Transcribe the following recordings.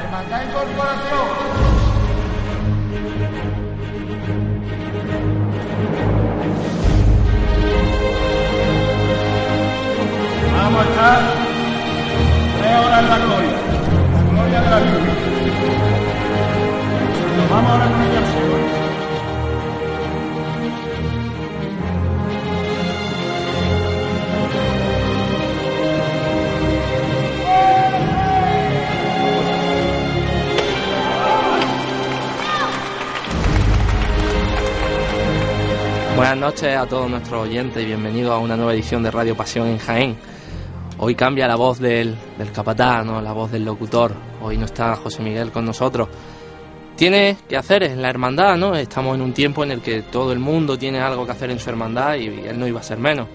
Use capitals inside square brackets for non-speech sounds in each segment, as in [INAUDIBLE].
La Hermandad Incorporación. Vamos a estar tres horas en la gloria, la gloria de la Virgen. Vamos ahora con ella al Buenas noches a todos nuestros oyentes y bienvenidos a una nueva edición de Radio Pasión en Jaén. Hoy cambia la voz del, del capataz, ¿no? la voz del locutor. Hoy no está José Miguel con nosotros. Tiene que hacer en la hermandad, ¿no? Estamos en un tiempo en el que todo el mundo tiene algo que hacer en su hermandad y, él no iba a ser menos.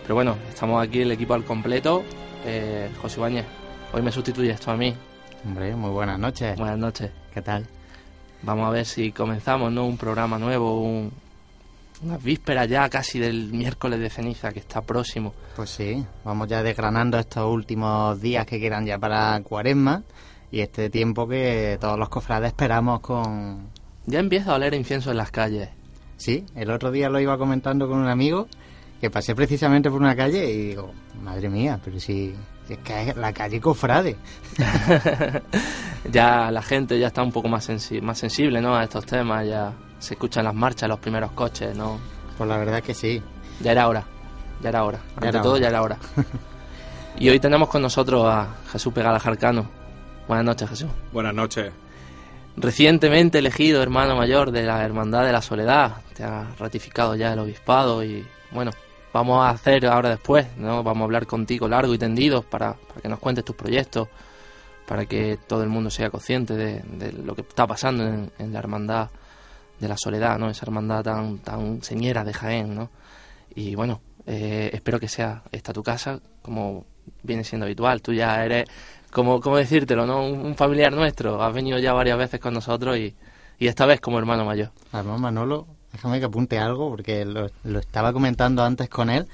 Pero bueno, estamos aquí el equipo al completo. Eh, José Ibáñez, hoy me sustituye esto a mí. Hombre, muy buenas noches. Buenas noches. ¿Qué tal? Vamos a ver si comenzamos, ¿no? Un programa nuevo, un, unas vísperas ya casi del miércoles de ceniza que está próximo. Pues sí, vamos ya desgranando estos últimos días que quedan ya para cuaresma y este tiempo que todos los cofrades esperamos con... Ya empieza a oler incienso en las calles. Sí, el otro día lo iba comentando con un amigo que pasé precisamente por una calle y digo, madre mía, pero si, es que es la calle cofrade. [LAUGHS] ya la gente ya está un poco más, más sensible ¿no? a estos temas, ya se escuchan las marchas, los primeros coches, ¿no? Pues la verdad que sí. Ya era hora, ya era hora. Ante todo, ya era hora. [LAUGHS] y hoy tenemos con nosotros a Jesús Pegala Jarcano. Buenas noches, Jesús. Buenas noches. Recientemente elegido hermano mayor de la Hermandad de la Soledad. Te ha ratificado ya el obispado y, bueno, vamos a hacer ahora después, ¿no? Vamos a hablar contigo largo y tendido para, que nos cuentes tus proyectos, para que todo el mundo sea consciente de, lo que está pasando en, en la Hermandad de la soledad, ¿no? Esa hermandad tan, tan señera de Jaén, ¿no? Y bueno, eh, espero que sea esta tu casa, como viene siendo habitual. Tú ya eres, como, como decírtelo, ¿no? Un, familiar nuestro. Has venido ya varias veces con nosotros y, y esta vez como hermano mayor. Además, Manolo, déjame que apunte algo, porque lo, lo estaba comentando antes con él,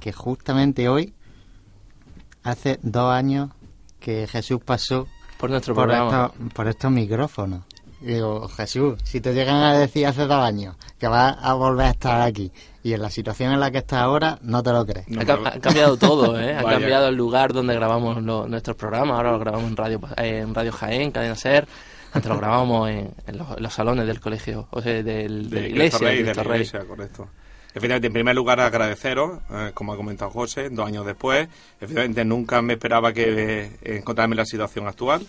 que justamente hoy, hace dos años que Jesús pasó por nuestro programa. por estos micrófonos digo, Jesús, si te llegan a decir hace dos años que vas a volver a estar aquí y en la situación en la que estás ahora, no te lo crees. ha, cambiado todo, ¿eh? Ha [LAUGHS] cambiado el lugar donde grabamos nuestros programas. Ahora lo grabamos en Radio, en Radio Jaén, Cadena Ser. Antes lo grabábamos en, los, salones del colegio, o sea, del, de, la iglesia. de la iglesia, correcto. Efectivamente, en primer lugar, agradeceros, eh, como ha comentado José, dos años después. Efectivamente, nunca me esperaba que eh, encontrarme en la situación actual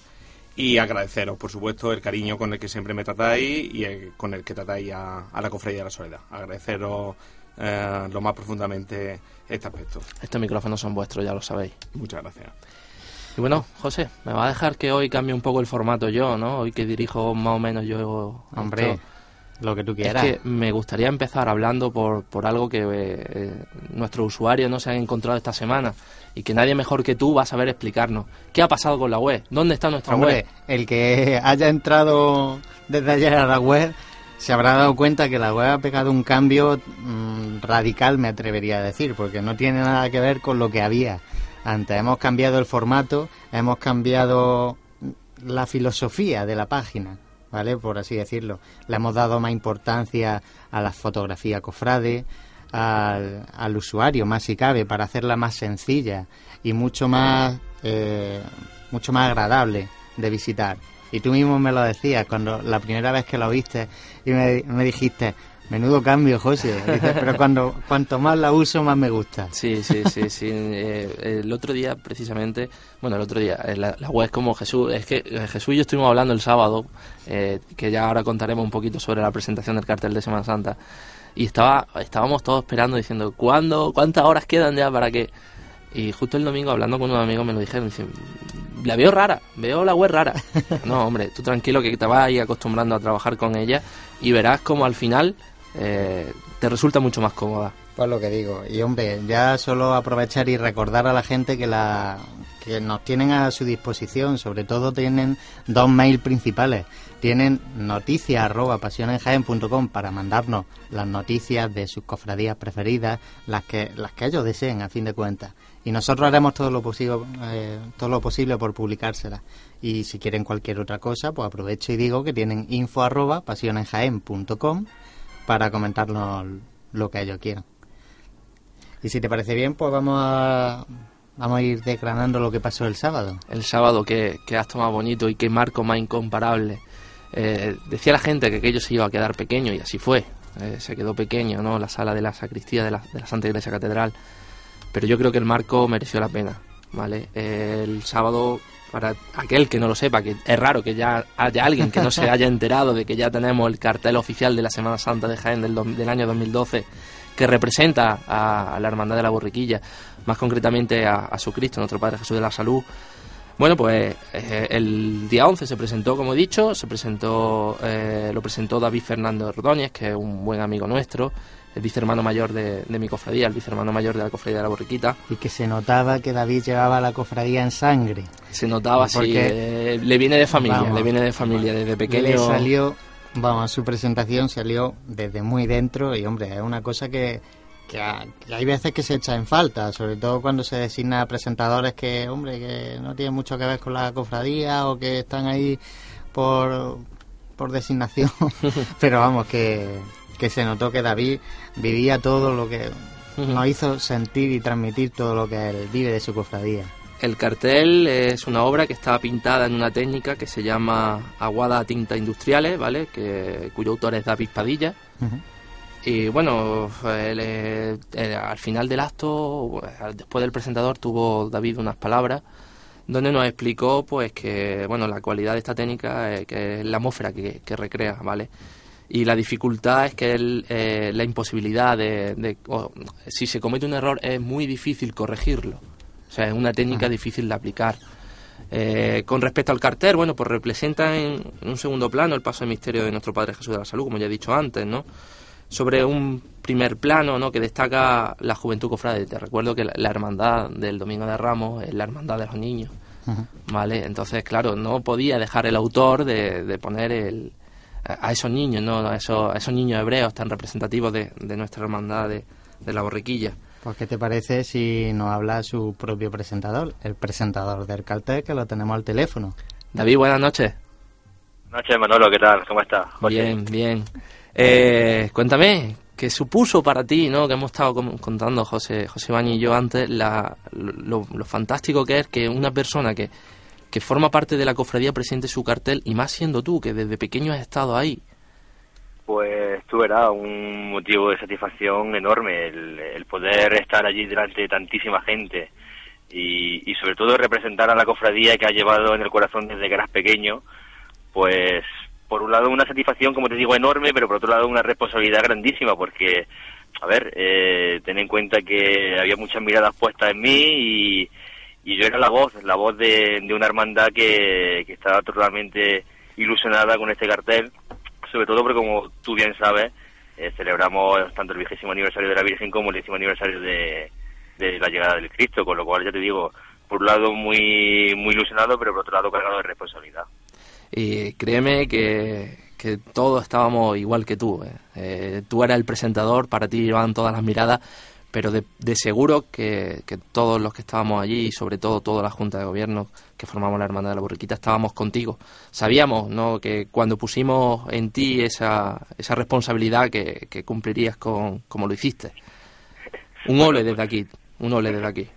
y agradeceros, por supuesto, el cariño con el que siempre me tratáis y con el que tratáis a, la Cofradía de la Soledad. Agradeceros eh, lo más profundamente este aspecto. Estos micrófonos son vuestros, ya lo sabéis. Muchas gracias. Y bueno, José, me va a dejar que hoy cambie un poco el formato yo, ¿no? Hoy que dirijo más o menos yo. Hombre. Lo que tú quieras. Es que me gustaría empezar hablando por, por algo que eh, nuestros usuarios no se han encontrado esta semana y que nadie mejor que tú va a saber explicarnos. ¿Qué ha pasado con la web? ¿Dónde está nuestra Hombre, web? El que haya entrado desde ayer a la web se habrá dado cuenta que la web ha pegado un cambio mm, radical, me atrevería a decir, porque no tiene nada que ver con lo que había. Antes hemos cambiado el formato, hemos cambiado la filosofía de la página. ¿Vale? Por así decirlo. Le hemos dado más importancia a la fotografía cofrade, al, usuario, más si cabe, para hacerla más sencilla y mucho más, eh, mucho más agradable de visitar. Y tú mismo me lo decías cuando la primera vez que lo viste y me, me dijiste, Menudo cambio, José. pero cuando cuanto más la uso, más me gusta. Sí, sí, sí, sí. Eh, el otro día, precisamente, bueno, el otro día, eh, la, web es como Jesús. Es que eh, Jesús y yo estuvimos hablando el sábado, que ya ahora contaremos un poquito sobre la presentación del cartel de Semana Santa. Y estaba, estábamos todos esperando diciendo, ¿cuándo, ¿cuántas horas quedan ya para que...? Y justo el domingo, hablando con un amigo, me lo dijeron, dice, la veo rara, veo la web rara. [LAUGHS] no, hombre, tú tranquilo que te vas a ir acostumbrando a trabajar con ella y verás como al final eh, te resulta mucho más cómoda. Pues lo que digo. Y hombre, ya solo aprovechar y recordar a la gente que la que nos tienen a su disposición, sobre todo tienen dos mails principales. tienen noticias pasionenjaen.com para mandarnos las noticias de sus cofradías preferidas, las que, las que ellos deseen, a fin de cuentas. Y nosotros haremos todo lo posible, eh, todo lo posible por publicárselas. Y si quieren cualquier otra cosa, pues aprovecho y digo que tienen info arroba pasionenjaen.com para comentarnos lo que ellos quieran. Y si te parece bien, pues vamos a, vamos a ir declarando lo que pasó el sábado. El sábado, que, que acto más bonito y qué marco más incomparable. Eh, decía la gente que aquello se iba a quedar pequeño y así fue. Eh, se quedó pequeño, ¿no? La sala de la sacristía de la, de la Santa Iglesia Catedral. Pero yo creo que el marco mereció la pena, ¿vale? Eh, el sábado, para aquel que no lo sepa, que es raro que ya haya alguien que no se haya [LAUGHS] enterado de que ya tenemos el cartel oficial de la Semana Santa de Jaén del, do- del año 2012 que representa a, a la Hermandad de la Borriquilla, más concretamente a, a su Cristo, nuestro Padre Jesús de la Salud. Bueno, pues eh, el día 11 se presentó, como he dicho, se presentó, eh, lo presentó David Fernando Ordóñez, que es un buen amigo nuestro, el vicehermano mayor de, de mi cofradía, el vicehermano mayor de la cofradía de la Borriquita. Y que se notaba que David llevaba la cofradía en sangre. Se notaba Porque- eh, le viene de familia, Vamos. le viene de familia, desde pequeño. Le salió, vamos, su presentación salió desde muy dentro y, hombre, es una cosa que, que, ha- que hay veces que se echa en falta, sobre todo cuando se designa a presentadores que, hombre, que no tienen mucho que ver con la cofradía o que están ahí por, por designación. [LAUGHS] Pero vamos, que, que se notó que David vivía todo lo que nos hizo sentir y transmitir todo lo que él vive de su cofradía. El cartel es una obra que está pintada en una técnica que se llama Aguada Tinta Industriales, ¿vale? Que, cuyo autor es David Padilla. Y bueno, el, eh, el- al final del acto, pues, después del presentador, tuvo David unas palabras donde nos explicó pues que bueno la cualidad de esta técnica eh, que es la atmósfera que, que recrea, ¿vale? Y la dificultad es que el, eh, la imposibilidad de, de- si se comete un error es muy difícil corregirlo. O sea, es una técnica difícil de aplicar. Eh, con respecto al cartel, bueno, pues representa en, en un segundo plano el paso de misterio de nuestro Padre Jesús de la Salud, como ya he dicho antes, ¿no? Sobre un primer plano, ¿no? Que destaca la juventud cofrade. Te recuerdo que la, la hermandad del Domingo de Ramos es la hermandad de los niños. ¿vale? Entonces, claro, no podía dejar el autor de, de poner el, a esos niños, ¿no? A esos, a esos niños hebreos tan representativos de, de nuestra hermandad de, de la borriquilla. Pues, ¿qué te parece si nos habla su propio presentador, el presentador del cartel, que lo tenemos al teléfono? David, buenas noches. Noche, Manolo, ¿qué tal? ¿Cómo estás? José? Bien, bien. Eh, cuéntame, ¿qué supuso para ti, no? Que hemos estado contando José, José Bañi y yo antes, la, lo, lo fantástico que es que una persona que, que forma parte de la cofradía presente su cartel, y más siendo tú, que desde pequeño has estado ahí. Pues tú verás, un motivo de satisfacción enorme el, poder estar allí delante de tantísima gente y, y sobre todo representar a la cofradía que ha llevado en el corazón desde que eras pequeño, pues por un lado una satisfacción, como te digo, enorme, pero por otro lado una responsabilidad grandísima porque, a ver, eh, ten en cuenta que había muchas miradas puestas en mí y, y yo era la voz, la voz de, de una hermandad que, que estaba totalmente ilusionada con este cartel, sobre todo porque como tú bien sabes, eh, celebramos tanto el vigésimo aniversario de la Virgen como el décimo aniversario de, de la llegada del Cristo, con lo cual ya te digo, por un lado muy, muy ilusionado, pero por otro lado cargado de responsabilidad. Y créeme que, que todos estábamos igual que tú. ¿eh? Eh, tú eras el presentador, para ti llevaban todas las miradas, pero de, de seguro que, que todos los que estábamos allí, y sobre todo toda la Junta de Gobierno que formamos la Hermandad de la Borriquita, estábamos contigo. Sabíamos ¿no? que cuando pusimos en ti esa, esa responsabilidad que, que cumplirías con, como lo hiciste. Un ole desde aquí, un ole desde aquí.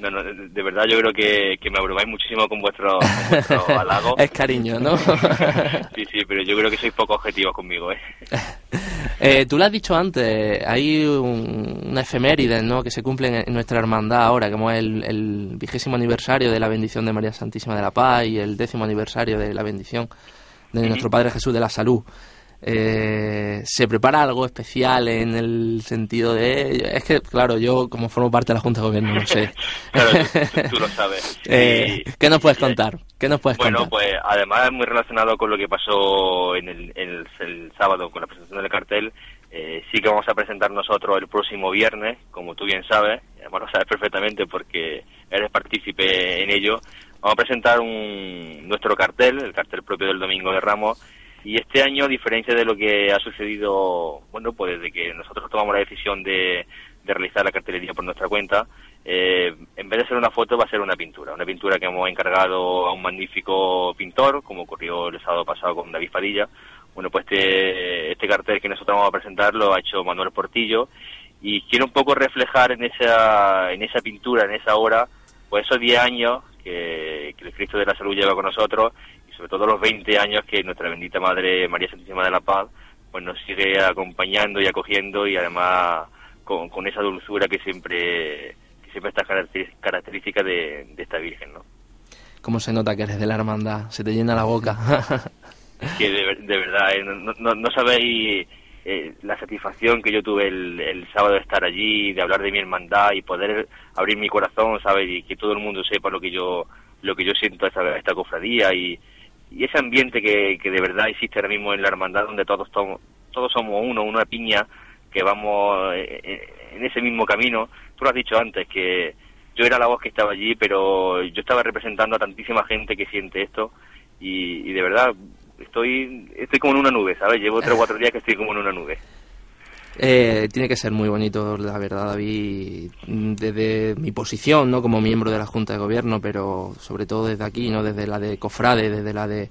No, no, de, verdad yo creo que, que me abrumáis muchísimo con vuestro, con vuestro [LAUGHS] halago. Es cariño, ¿no? [LAUGHS] Sí, sí, pero yo creo que sois poco objetivos conmigo, ¿eh? [LAUGHS] Eh, tú lo has dicho antes, hay un, una efeméride ¿no? que se cumple en, nuestra hermandad ahora, como es el, el vigésimo aniversario de la bendición de María Santísima de la Paz y el décimo aniversario de la bendición de nuestro Padre Jesús de la Salud. Eh, ¿Se prepara algo especial en el sentido de...? Es que, claro, yo como formo parte de la Junta de Gobierno, no sé. [LAUGHS] Claro, tú, tú lo sabes. [LAUGHS] Eh, ¿Qué nos puedes contar? ¿Qué nos puedes Bueno, contar? pues además muy relacionado con lo que pasó en el, en el- el sábado con la presentación del cartel, eh, sí que vamos a presentar nosotros el próximo viernes, como tú bien sabes, además lo sabes perfectamente porque eres partícipe en ello, vamos a presentar un, nuestro cartel, el cartel propio del Domingo de Ramos, y este año, a diferencia de lo que ha sucedido, bueno, pues desde que nosotros tomamos la decisión de, de realizar la cartelería por nuestra cuenta, eh, en vez de ser una foto va a ser una pintura, una pintura que hemos encargado a un magnífico pintor, como ocurrió el sábado pasado con David Padilla. Bueno, pues este, este cartel que nosotros vamos a presentar lo ha hecho Manuel Portillo y quiere un poco reflejar en esa, en esa pintura, en esa obra, pues esos 10 años que, que el Cristo de la Salud lleva con nosotros sobre todo los 20 años que nuestra bendita Madre María Santísima de la Paz pues nos sigue acompañando y acogiendo y además con, con esa dulzura que siempre que siempre está característica de, de esta Virgen, ¿no? ¿Cómo se nota que eres de la hermandad? Se te llena la boca. [LAUGHS] que de, de verdad, eh, no, no, no sabéis eh, la satisfacción que yo tuve el, el, sábado de estar allí, de hablar de mi hermandad y poder abrir mi corazón, ¿sabes? Y que todo el mundo sepa lo que yo lo que yo siento a esta, esta cofradía y, y, ese ambiente que, que, de verdad existe ahora mismo en la hermandad donde todos, todos, todos somos uno, una piña que vamos eh, en ese mismo camino. Tú lo has dicho antes, que yo era la voz que estaba allí, pero yo estaba representando a tantísima gente que siente esto y, y de verdad estoy estoy como en una nube, ¿sabes? Llevo tres o cuatro días que estoy como en una nube. Eh, tiene que ser muy bonito, la verdad, David, desde mi posición, ¿no? Como miembro de la Junta de Gobierno, pero sobre todo desde aquí, ¿no? Desde la de Cofrade, desde la de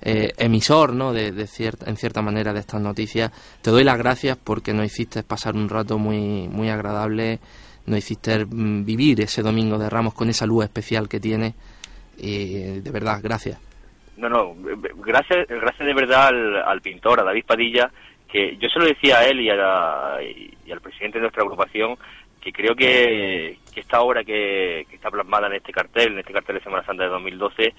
eh, emisor, ¿no? De, cierta, en cierta manera de estas noticias. Te doy las gracias porque nos hiciste pasar un rato muy, muy agradable, nos hiciste vivir ese Domingo de Ramos con esa luz especial que tiene. Y de verdad, gracias. No, no, gracias, gracias de verdad al, pintor, a David Padilla, que yo se lo decía a él y, a la, y, al presidente de nuestra agrupación, que creo que, esta obra que, está plasmada en este cartel, en este cartel de Semana Santa de 2012,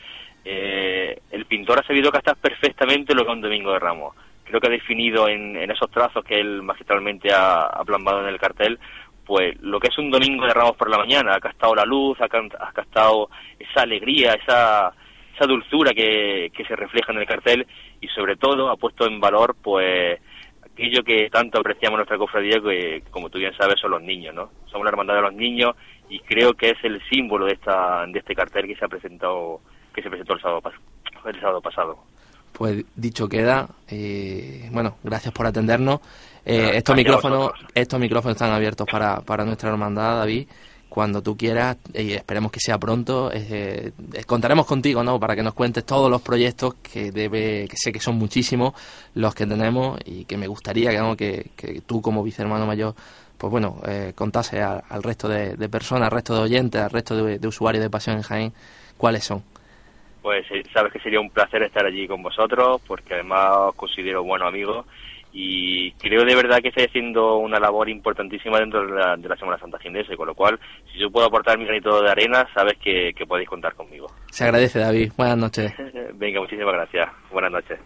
eh, el pintor ha sabido captar perfectamente lo que es un Domingo de Ramos. Creo que ha definido en, en esos trazos que él magistralmente ha, plasmado en el cartel, pues lo que es un Domingo de Ramos por la mañana, ha captado la luz, ha, ha esa alegría, esa esa dulzura que, que se refleja en el cartel y sobre todo ha puesto en valor pues aquello que tanto apreciamos nuestra cofradía que como tú bien sabes son los niños, ¿no? Somos la hermandad de los niños y creo que es el símbolo de esta de este cartel que se ha presentado que se presentó el sábado, el sábado pasado. Pues dicho queda, eh, bueno, gracias por atendernos. Eh, estos micrófonos, estos micrófonos están abiertos para, para nuestra hermandad, David cuando tú quieras y esperemos que sea pronto. Eh, contaremos contigo, ¿no? Para que nos cuentes todos los proyectos que debe, que sé que son muchísimos los que tenemos y que me gustaría que, que, tú como vicehermano mayor, pues bueno, eh, contase al, resto de, personas, al resto de oyentes, al resto de, de, usuarios de Pasión en Jaén, cuáles son. Pues sabes que sería un placer estar allí con vosotros, porque además os considero buenos amigos y creo de verdad que estoy haciendo una labor importantísima dentro de la, de la Semana Santa Ginense, con lo cual, si yo puedo aportar mi granito de arena, sabes que, que podéis contar conmigo. Se agradece, David. Buenas noches. [LAUGHS] Venga, muchísimas gracias. Buenas noches.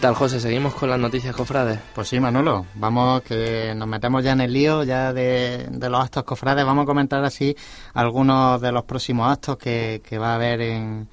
Tal, José? ¿Seguimos con las noticias cofrades? Pues sí, Manolo. Vamos, que nos metemos ya en el lío ya de, los actos cofrades. Vamos a comentar así algunos de los próximos actos que, que va a haber en,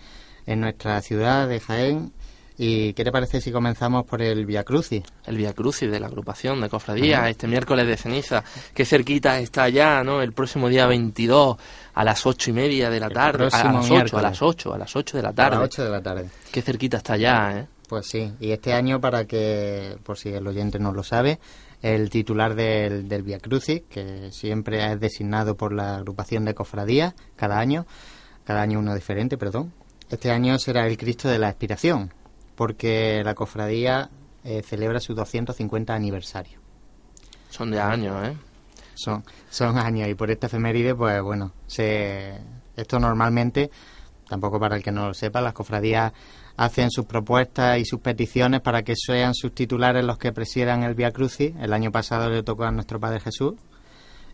en nuestra ciudad de Jaén ¿Y qué te parece si comenzamos por el Via Crucis? El Via Crucis de la agrupación de cofradías, este miércoles de ceniza, qué cerquita está ya, ¿no? El próximo día 22 a las ocho y media de la tarde, a las ocho, a las ocho, a las ocho de la tarde. A las ocho de la tarde. Qué cerquita está ya, ¿eh? Pues sí, y este año, para que, por si el oyente no lo sabe, el titular del, del Via Crucis, que siempre es designado por la agrupación de cofradías cada año, cada año uno diferente, perdón. Este año será el Cristo de la Expiración, porque la cofradía eh, celebra su 250 aniversario. Son de años, ¿eh? Son, son años y por esta efeméride, pues bueno, se, esto normalmente, tampoco para el que no lo sepa, las cofradías hacen sus propuestas y sus peticiones para que sean sus titulares los que presidan el Via Crucis. El año pasado le tocó a nuestro Padre Jesús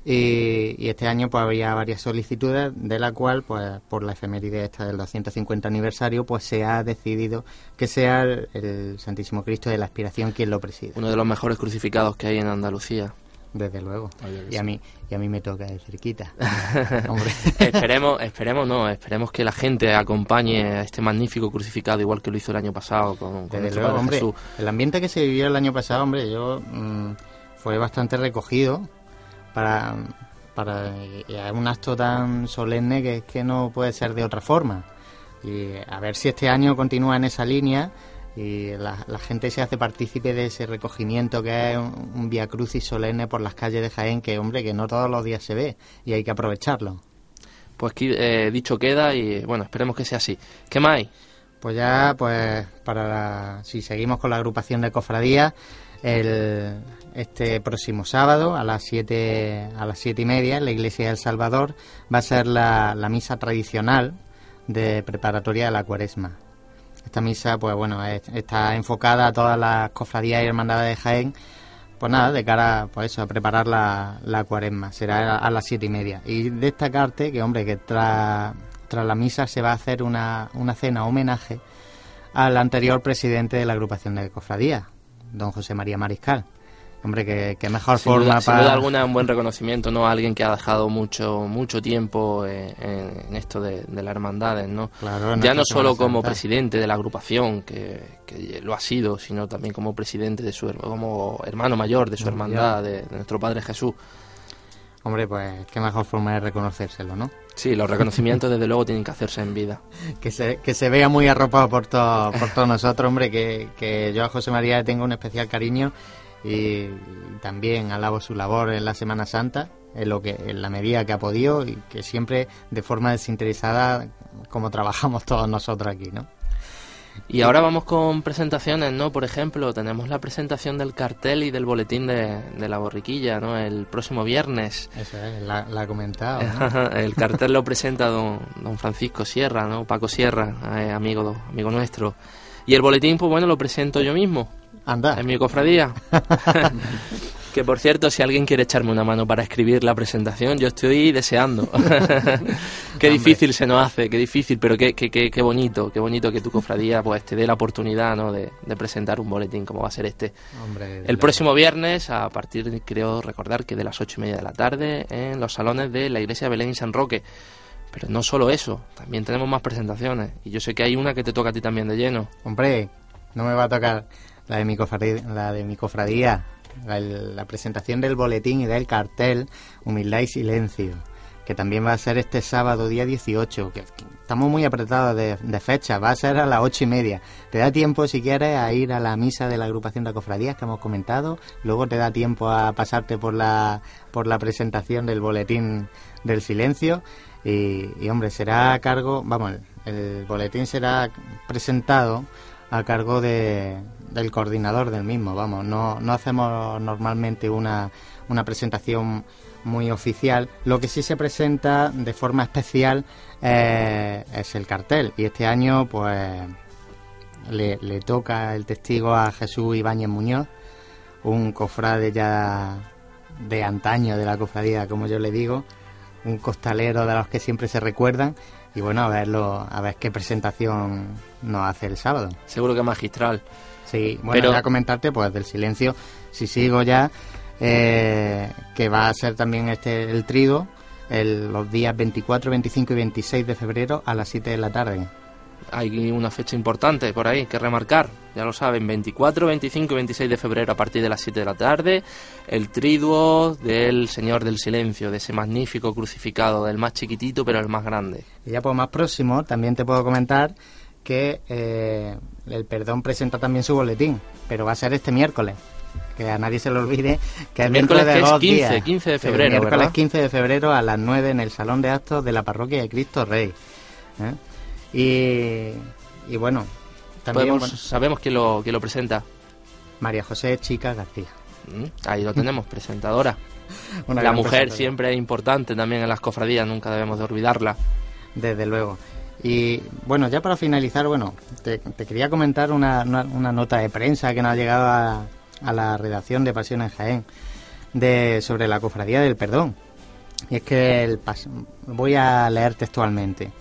y, este año pues había varias solicitudes, de la cual, pues por la efeméride esta del 250 aniversario, pues se ha decidido que sea el, Santísimo Cristo de la Aspiración quien lo preside. Uno de los mejores crucificados que hay en Andalucía. Desde luego. Y a mí y a mí me toca de cerquita. [LAUGHS] esperemos, esperemos no, esperemos que la gente acompañe a este magnífico crucificado igual que lo hizo el año pasado con, con Desde luego, hombre, El ambiente que se vivió el año pasado, hombre, yo mm, fue bastante recogido para, para un acto tan solemne que es que no puede ser de otra forma. Y a ver si este año continúa en esa línea y la, gente se hace partícipe de ese recogimiento que es un, un via crucis solemne por las calles de Jaén que, hombre, que no todos los días se ve y hay que aprovecharlo. Pues eh, dicho queda y bueno, esperemos que sea así. ¿Qué más hay? Pues ya, pues para si seguimos con la agrupación de cofradías, el, este próximo sábado a las siete a las siete y media en la iglesia del Salvador va a ser la, misa tradicional de preparatoria de la Cuaresma. Esta misa, pues bueno, está enfocada a todas las cofradías y hermandades de Jaén, pues nada, de cara pues eso, a preparar la, la Cuaresma. Será a, las siete y media. Y destacarte que, hombre, que tras, tras la misa se va a hacer una, una cena homenaje al anterior presidente de la agrupación de cofradías, don José María Mariscal. Hombre, que, mejor forma para... Sin duda alguna un buen reconocimiento, ¿no? A alguien que ha dejado mucho mucho tiempo eh, en, esto de, las hermandades, ¿no? ya no solo como presidente de la agrupación, que, lo ha sido, sino también como presidente de su... como hermano mayor de su hermandad, de, nuestro Padre Jesús. Hombre, pues qué mejor forma de reconocérselo, ¿no? Sí, los reconocimientos desde luego tienen que hacerse en vida. [LAUGHS] que, se, que se vea muy arropado por, por todos nosotros, hombre, que, que yo a José María le tengo un especial cariño y también alabo su labor en la Semana Santa en lo que en la medida que ha podido y que siempre de forma desinteresada como trabajamos todos nosotros aquí, ¿no? Y ahora vamos con presentaciones, ¿no? Por ejemplo, tenemos la presentación del cartel y del boletín de, la borriquilla, ¿no? El próximo viernes. Eso es, la, ha comentado. [LAUGHS] el cartel lo presenta don, don Francisco Sierra, ¿no? Paco Sierra, eh, amigo, amigo nuestro. Y el boletín, pues bueno, lo presento yo mismo. Anda. En mi cofradía. [LAUGHS] que por cierto, si alguien quiere echarme una mano para escribir la presentación, yo estoy deseando. [LAUGHS] qué difícil se nos hace, qué difícil, pero qué, qué, qué, bonito, qué bonito que tu cofradía pues te dé la oportunidad ¿no? de, presentar un boletín como va a ser este. el próximo viernes, a partir, creo recordar que de las ocho y media de la tarde, en los salones de la iglesia de Belén y San Roque. Pero no solo eso, también tenemos más presentaciones. Y yo sé que hay una que te toca a ti también de lleno. Hombre, no me va a tocar la de mi cofradía, la, de mi cofradía la, presentación del boletín y del cartel Humildad y Silencio, que también va a ser este sábado, día 18, que, estamos muy apretados de, fecha, va a ser a las ocho y media. Te da tiempo, si quieres, a ir a la misa de la agrupación de cofradías que hemos comentado, luego te da tiempo a pasarte por la, por la presentación del boletín del silencio y, y hombre, será a cargo, vamos, el boletín será presentado a cargo de, del coordinador del mismo, vamos, no, no hacemos normalmente una, una presentación muy oficial. Lo que sí se presenta de forma especial eh, es el cartel. Y este año, pues, le, toca el testigo a Jesús Ibáñez Muñoz, un cofrade ya de antaño de la cofradía, como yo le digo, un costalero de los que siempre se recuerdan. Y bueno, a verlo, a ver qué presentación nos hace el sábado. Seguro que magistral. Sí, bueno, voy a comentarte, pues del silencio, si sigo ya, eh, que va a ser también este el trido los días 24, 25 y 26 de febrero a las 7 de la tarde. Hay una fecha importante por ahí que remarcar, ya lo saben, 24, 25 y 26 de febrero a partir de las 7 de la tarde, el triduo del Señor del Silencio, de ese magnífico crucificado, del más chiquitito pero el más grande. Y ya por más próximo, también te puedo comentar que eh, el Perdón presenta también su boletín, pero va a ser este miércoles. Que a nadie se le olvide que el miércoles de 15, 15 de febrero. El miércoles 15 de febrero a las 9 en el Salón de Actos de la Parroquia de Cristo Rey. ¿eh? Y, bueno, también sabemos quién lo, quién lo presenta. María José Chica García. Mm, ahí lo tenemos, presentadora. [LAUGHS] la mujer siempre es importante también en las cofradías, nunca debemos de olvidarla. Desde luego. Y bueno, ya para finalizar, bueno, te, quería comentar una, nota de prensa que nos ha llegado a, la redacción de Pasión en Jaén de, sobre la cofradía del perdón. Y es que el voy a leer textualmente.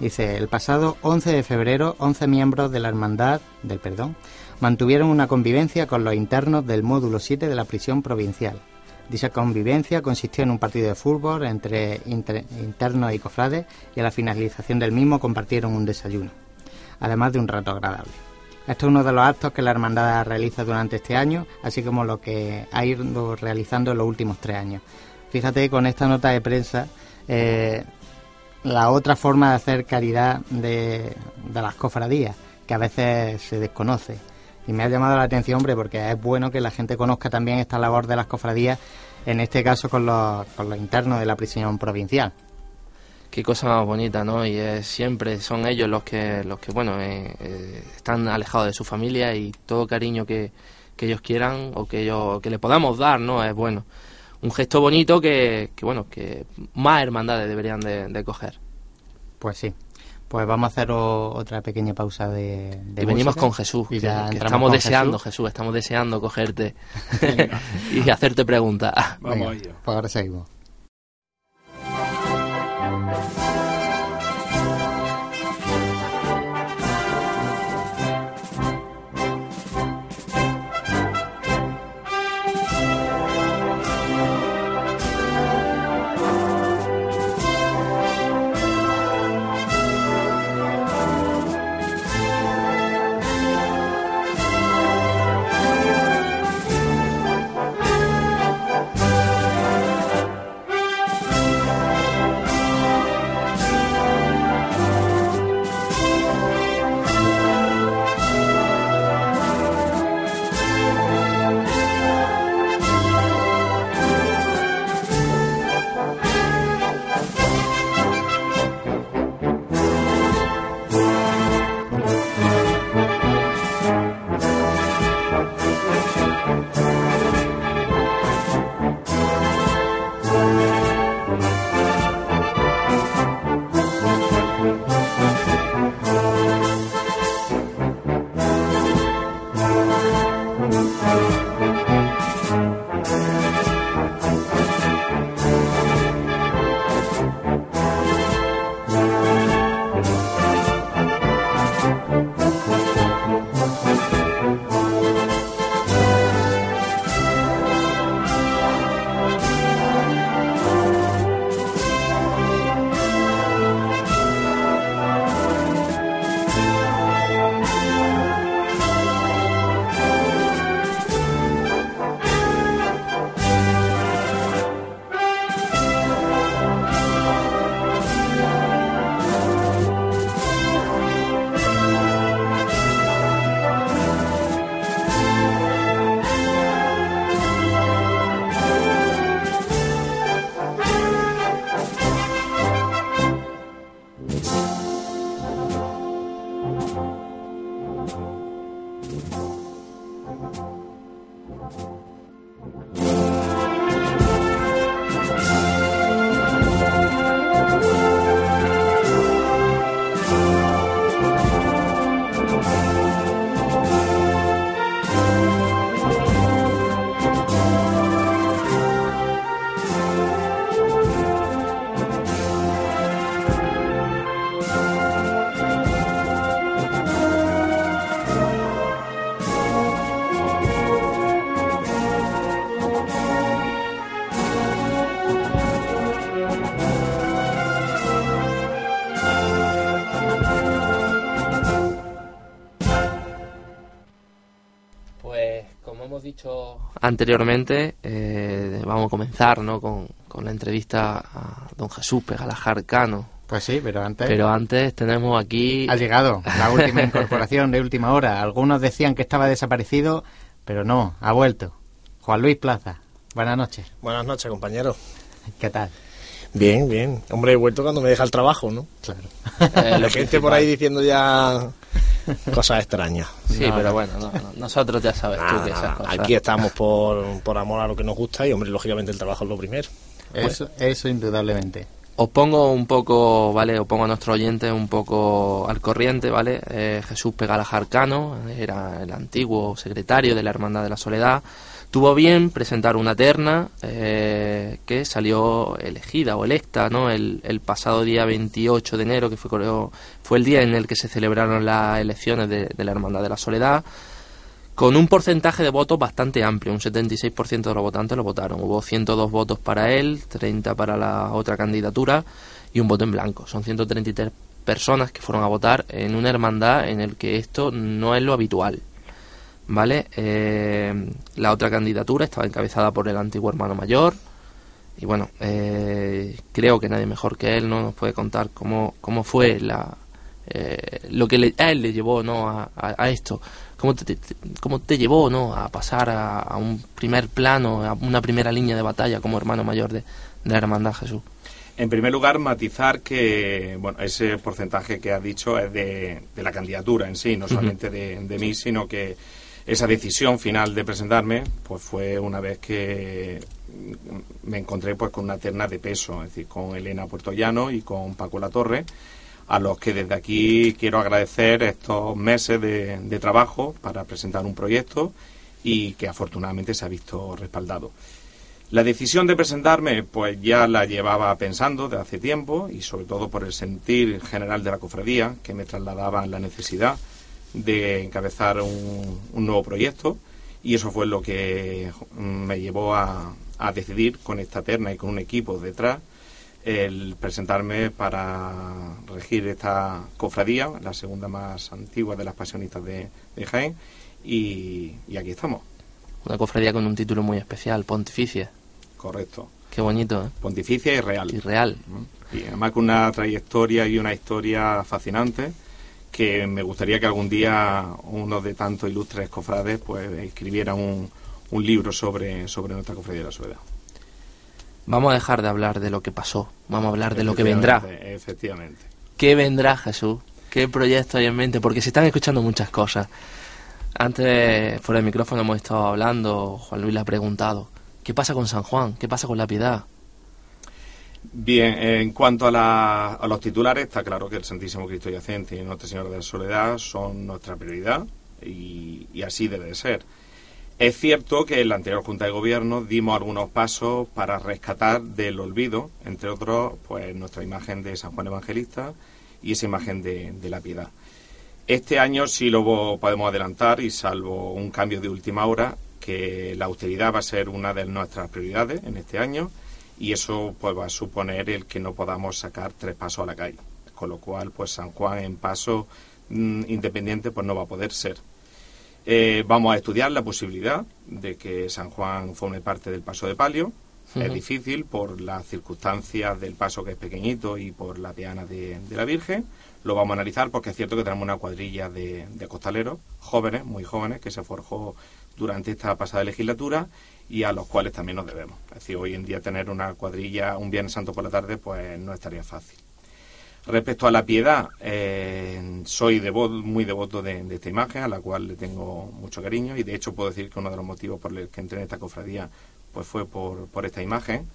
Dice, el pasado 11 de febrero, 11 miembros de la Hermandad del Perdón mantuvieron una convivencia con los internos del módulo 7 de la prisión provincial Dicha convivencia consistió en un partido de fútbol entre internos y cofrades y a la finalización del mismo compartieron un desayuno, además de un rato agradable. Esto es uno de los actos que la hermandad realiza durante este año, así como lo que ha ido realizando en los últimos tres años. Fíjate con esta nota de prensa eh, la otra forma de hacer caridad de, de las cofradías, que a veces se desconoce y me ha llamado la atención, hombre, porque es bueno que la gente conozca también esta labor de las cofradías, en este caso con los, con los internos de la prisión provincial. Qué cosa más bonita, ¿no? Y siempre son ellos los que, los que bueno, eh, eh, están alejados de su familia y todo cariño que, que ellos quieran o que, ellos, que le podamos dar, ¿no? Es bueno. Un gesto bonito que, que bueno, que más hermandades deberían de coger. Pues sí. Pues vamos a hacer otra pequeña pausa de, y venimos con Jesús, y ya estamos deseando, Jesús. estamos deseando cogerte [LAUGHS] [LAUGHS] y hacerte preguntas. Vamos a ello. Pues ahora seguimos. Thank you. Anteriormente, eh, vamos a comenzar ¿no? con, con la entrevista a don Jesús Pegalajar Cano. Pues sí, pero antes... Pero antes tenemos aquí... Ha llegado la última incorporación de última hora. Algunos decían que estaba desaparecido, pero no, ha vuelto. Juan Luis Plaza, buenas noches. Buenas noches, compañero. ¿Qué tal? Bien, bien. Hombre, he vuelto cuando me deja el trabajo, ¿no? Claro. Eh, La gente por ahí diciendo ya cosas extrañas. Sí, No, pero no. bueno, no, no, nosotros ya sabes tú que esas cosas... Aquí estamos por, por amor a lo que nos gusta y, hombre, lógicamente el trabajo es lo primero. Eso, eso indudablemente. Os pongo un poco, ¿vale? Os pongo a nuestro oyente un poco al corriente, ¿vale? Eh, Jesús Pegalajar Cano era el antiguo secretario de la Hermandad de la Soledad. Tuvo bien presentar una terna eh, que salió elegida o electa, ¿no? El, el pasado día 28 de enero, que fue, creo, fue el día en el que se celebraron las elecciones de, de la Hermandad de la Soledad con un porcentaje de votos bastante amplio, un 76% de los votantes lo votaron. Hubo 102 votos para él, 30 para la otra candidatura y un voto en blanco. Son 133 personas que fueron a votar en una hermandad en el que esto no es lo habitual. ¿Vale? Eh, la otra candidatura estaba encabezada por el antiguo hermano mayor. Y bueno, eh, creo que nadie mejor que él no nos puede contar cómo, cómo fue la, eh, lo que le- a él le llevó ¿no? a, a- a esto. ¿Cómo te, te- cómo te llevó ¿no? a pasar a, a un primer plano, a una primera línea de batalla como hermano mayor de, de la Hermandad Jesús? En primer lugar, matizar que bueno, ese porcentaje que has dicho es de, de la candidatura en sí, no solamente de, de mí, sino que esa decisión final de presentarme pues fue una vez que me encontré pues con una terna de peso, es decir, con Elena Puertollano y con Paco La Torre, a los que desde aquí quiero agradecer estos meses de, trabajo para presentar un proyecto y que afortunadamente se ha visto respaldado. La decisión de presentarme, pues ya la llevaba pensando de hace tiempo y sobre todo por el sentir general de la cofradía que me trasladaba la necesidad de encabezar un, un nuevo proyecto y eso fue lo que mm, me llevó a, a decidir con esta terna y con un equipo detrás el presentarme para regir esta cofradía, la segunda más antigua de las pasionistas de, de Jaén y, y aquí estamos, Una cofradía con un título muy especial, Pontificia. correcto. Qué bonito, ¿eh? Pontificia y real. Y real. Y además con una trayectoria y una historia fascinante que me gustaría que algún día uno de tantos ilustres cofrades pues escribiera un, un libro sobre, sobre nuestra cofradía de la soledad. Vamos a dejar de hablar de lo que pasó. Vamos a hablar de lo que vendrá. Efectivamente. ¿Qué vendrá, Jesús? ¿Qué proyecto hay en mente? Porque se están escuchando muchas cosas. Antes, fuera del micrófono, hemos estado hablando, Juan Luis le ha preguntado, ¿qué pasa con San Juan? ¿Qué pasa con la piedad? Bien, en cuanto a, la- a los titulares, está claro que el Santísimo Cristo Yacente y Nuestra Señora de la Soledad son nuestra prioridad y, y así debe de ser. Es cierto que en la anterior Junta de Gobierno dimos algunos pasos para rescatar del olvido, entre otros, pues nuestra imagen de San Juan Evangelista y esa imagen de, la piedad. Este año sí lo podemos adelantar y salvo un cambio de última hora, que la austeridad va a ser una de nuestras prioridades en este año y eso pues va a suponer el que no podamos sacar tres pasos a la calle. Con lo cual, pues San Juan en paso mm, independiente pues no va a poder ser. Eh, vamos a estudiar la posibilidad de que San Juan forme parte del paso de palio. Es difícil por las circunstancias del paso que es pequeñito y por la piana de, de la Virgen. Lo vamos a analizar porque es cierto que tenemos una cuadrilla de, de costaleros jóvenes, muy jóvenes, que se forjó durante esta pasada legislatura y a los cuales también nos debemos. Es decir, hoy en día tener una cuadrilla un Viernes Santo por la tarde pues no estaría fácil. Respecto a la piedad, eh, soy muy devoto de, esta imagen, a la cual le tengo mucho cariño, y de hecho puedo decir que uno de los motivos por los que entré en esta cofradía pues fue por, por esta imagen.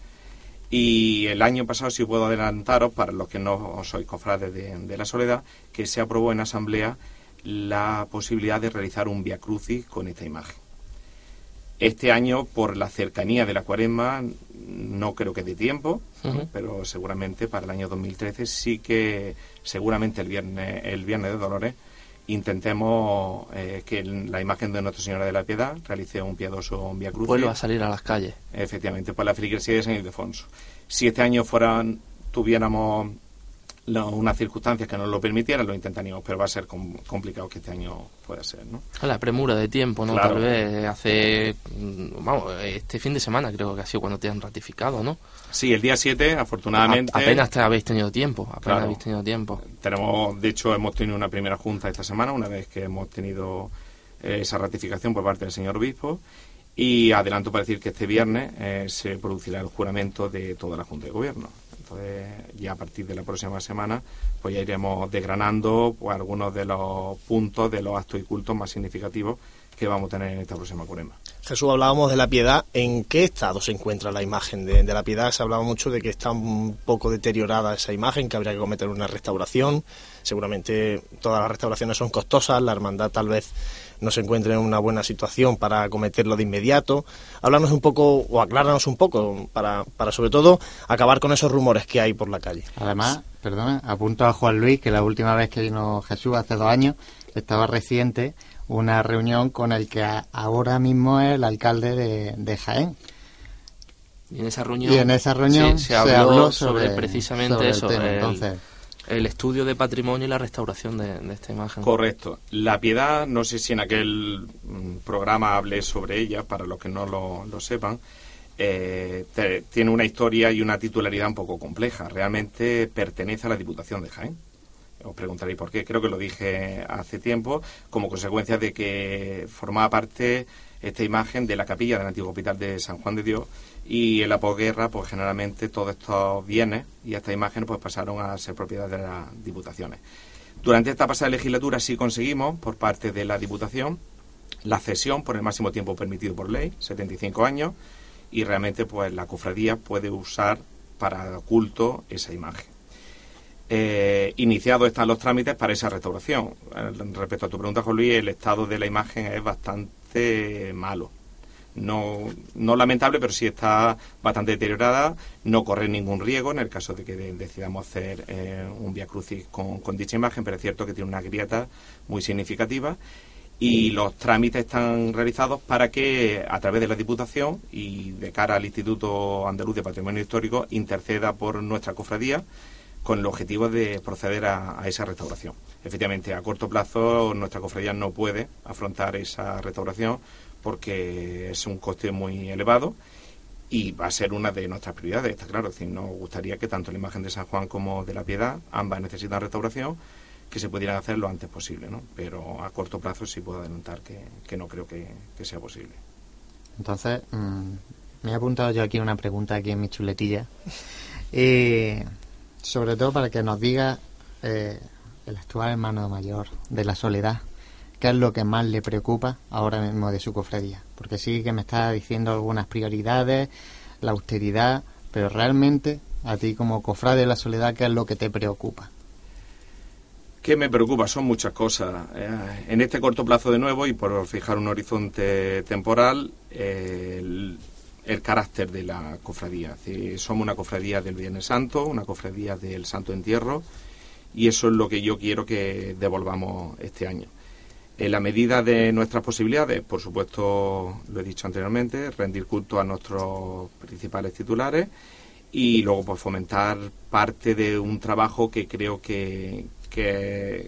Y el año pasado, si puedo adelantaros, para los que no sois cofrades de, de la soledad, que se aprobó en asamblea la posibilidad de realizar un Via Crucis con esta imagen. Este año, por la cercanía de la cuaresma, no creo que dé tiempo, Pero seguramente para el año 2013 sí que, seguramente el viernes, el viernes de Dolores, intentemos eh, que la imagen de Nuestra Señora de la Piedad realice un piadoso Via Crucis. Vuelvo a salir a las calles. Efectivamente, por la feligresía de San Ildefonso. Si este año fueran, tuviéramos unas circunstancias que nos lo permitieran, lo intentaríamos, pero va a ser com- complicado que este año pueda ser, ¿no? La premura de tiempo, ¿no? Claro. Tal vez hace, mm, vamos, este fin de semana creo que ha sido cuando te han ratificado, ¿no? Sí, el día 7, afortunadamente... A- apenas te habéis tenido tiempo, apenas Claro. habéis tenido tiempo. Tenemos, de hecho, hemos tenido una primera junta esta semana, una vez que hemos tenido eh, esa ratificación por parte del señor obispo. Y adelanto para decir que este viernes eh, se producirá el juramento de toda la Junta de Gobierno. Entonces, ya a partir de la próxima semana, pues ya iremos desgranando pues, algunos de los puntos de los actos y cultos más significativos que vamos a tener en esta próxima cuaresma. Jesús, hablábamos de la piedad. ¿En qué estado se encuentra la imagen de, de la piedad? Se hablaba mucho de que está un poco deteriorada esa imagen, que habría que cometer una restauración. Seguramente todas las restauraciones son costosas, la hermandad tal vez no se encuentre en una buena situación para acometerlo de inmediato. Háblanos un poco, o acláranos un poco, para, para sobre todo acabar con esos rumores que hay por la calle. Además, perdona, apunto a Juan Luis que la última vez que vino Jesús hace dos años estaba reciente una reunión con el que ahora mismo es el alcalde de, de Jaén. Y en esa reunión, Y en esa reunión sí, se, habló sobre, precisamente sobre el eso, tema. el, Entonces, el estudio de patrimonio y la restauración de, de esta imagen. Correcto. La piedad, no sé si en aquel mm, programa hablé sobre ella, para los que no lo, lo sepan, eh, te- tiene una historia y una titularidad un poco compleja. Realmente pertenece a la Diputación de Jaén. Os preguntaréis por qué. Creo que lo dije hace tiempo, como consecuencia de que formaba parte esta imagen de la capilla del antiguo hospital de San Juan de Dios y en la posguerra, pues generalmente todos estos bienes y estas imágenes pues pasaron a ser propiedad de las diputaciones. Durante esta pasada legislatura sí conseguimos, por parte de la Diputación, la cesión por el máximo tiempo permitido por ley, 75 años, y realmente pues la cofradía puede usar para culto esa imagen. Eh, iniciados están los trámites para esa restauración. Eh, respecto a tu pregunta, Juan Luis, el estado de la imagen es bastante malo. No, no lamentable, pero sí está bastante deteriorada. No corre ningún riesgo en el caso de que de- decidamos hacer eh, un Via Crucis con, con dicha imagen, pero es cierto que tiene una grieta muy significativa y los trámites están realizados para que a través de la Diputación y de cara al Instituto Andaluz de Patrimonio Histórico interceda por nuestra cofradía con el objetivo de proceder a esa restauración. Efectivamente, a corto plazo nuestra cofradía no puede afrontar esa restauración porque es un coste muy elevado y va a ser una de nuestras prioridades, está claro. Es decir, nos gustaría que tanto la imagen de San Juan como de la Piedad, ambas necesitan restauración, que se pudieran hacer lo antes posible, ¿no? Pero a corto plazo sí puedo adelantar que, que no creo que, que sea posible. entonces mm, me he apuntado yo aquí una pregunta aquí en mi chuletilla. Y [LAUGHS] sobre todo para que nos diga eh, el actual hermano mayor de la soledad, qué es lo que más le preocupa ahora mismo de su cofradía. Porque sí que me está diciendo algunas prioridades, la austeridad, pero realmente a ti como cofrade de la soledad, ¿qué es lo que te preocupa? ¿Qué me preocupa? Son muchas cosas. Eh, en este corto plazo de nuevo, y por fijar un horizonte temporal, el, carácter de la cofradía. Somos una cofradía del Viernes Santo, una cofradía del Santo Entierro, y eso es lo que yo quiero que devolvamos este año. En la medida de nuestras posibilidades, por supuesto, lo he dicho anteriormente, rendir culto a nuestros principales titulares y luego pues fomentar parte de un trabajo que creo que, que es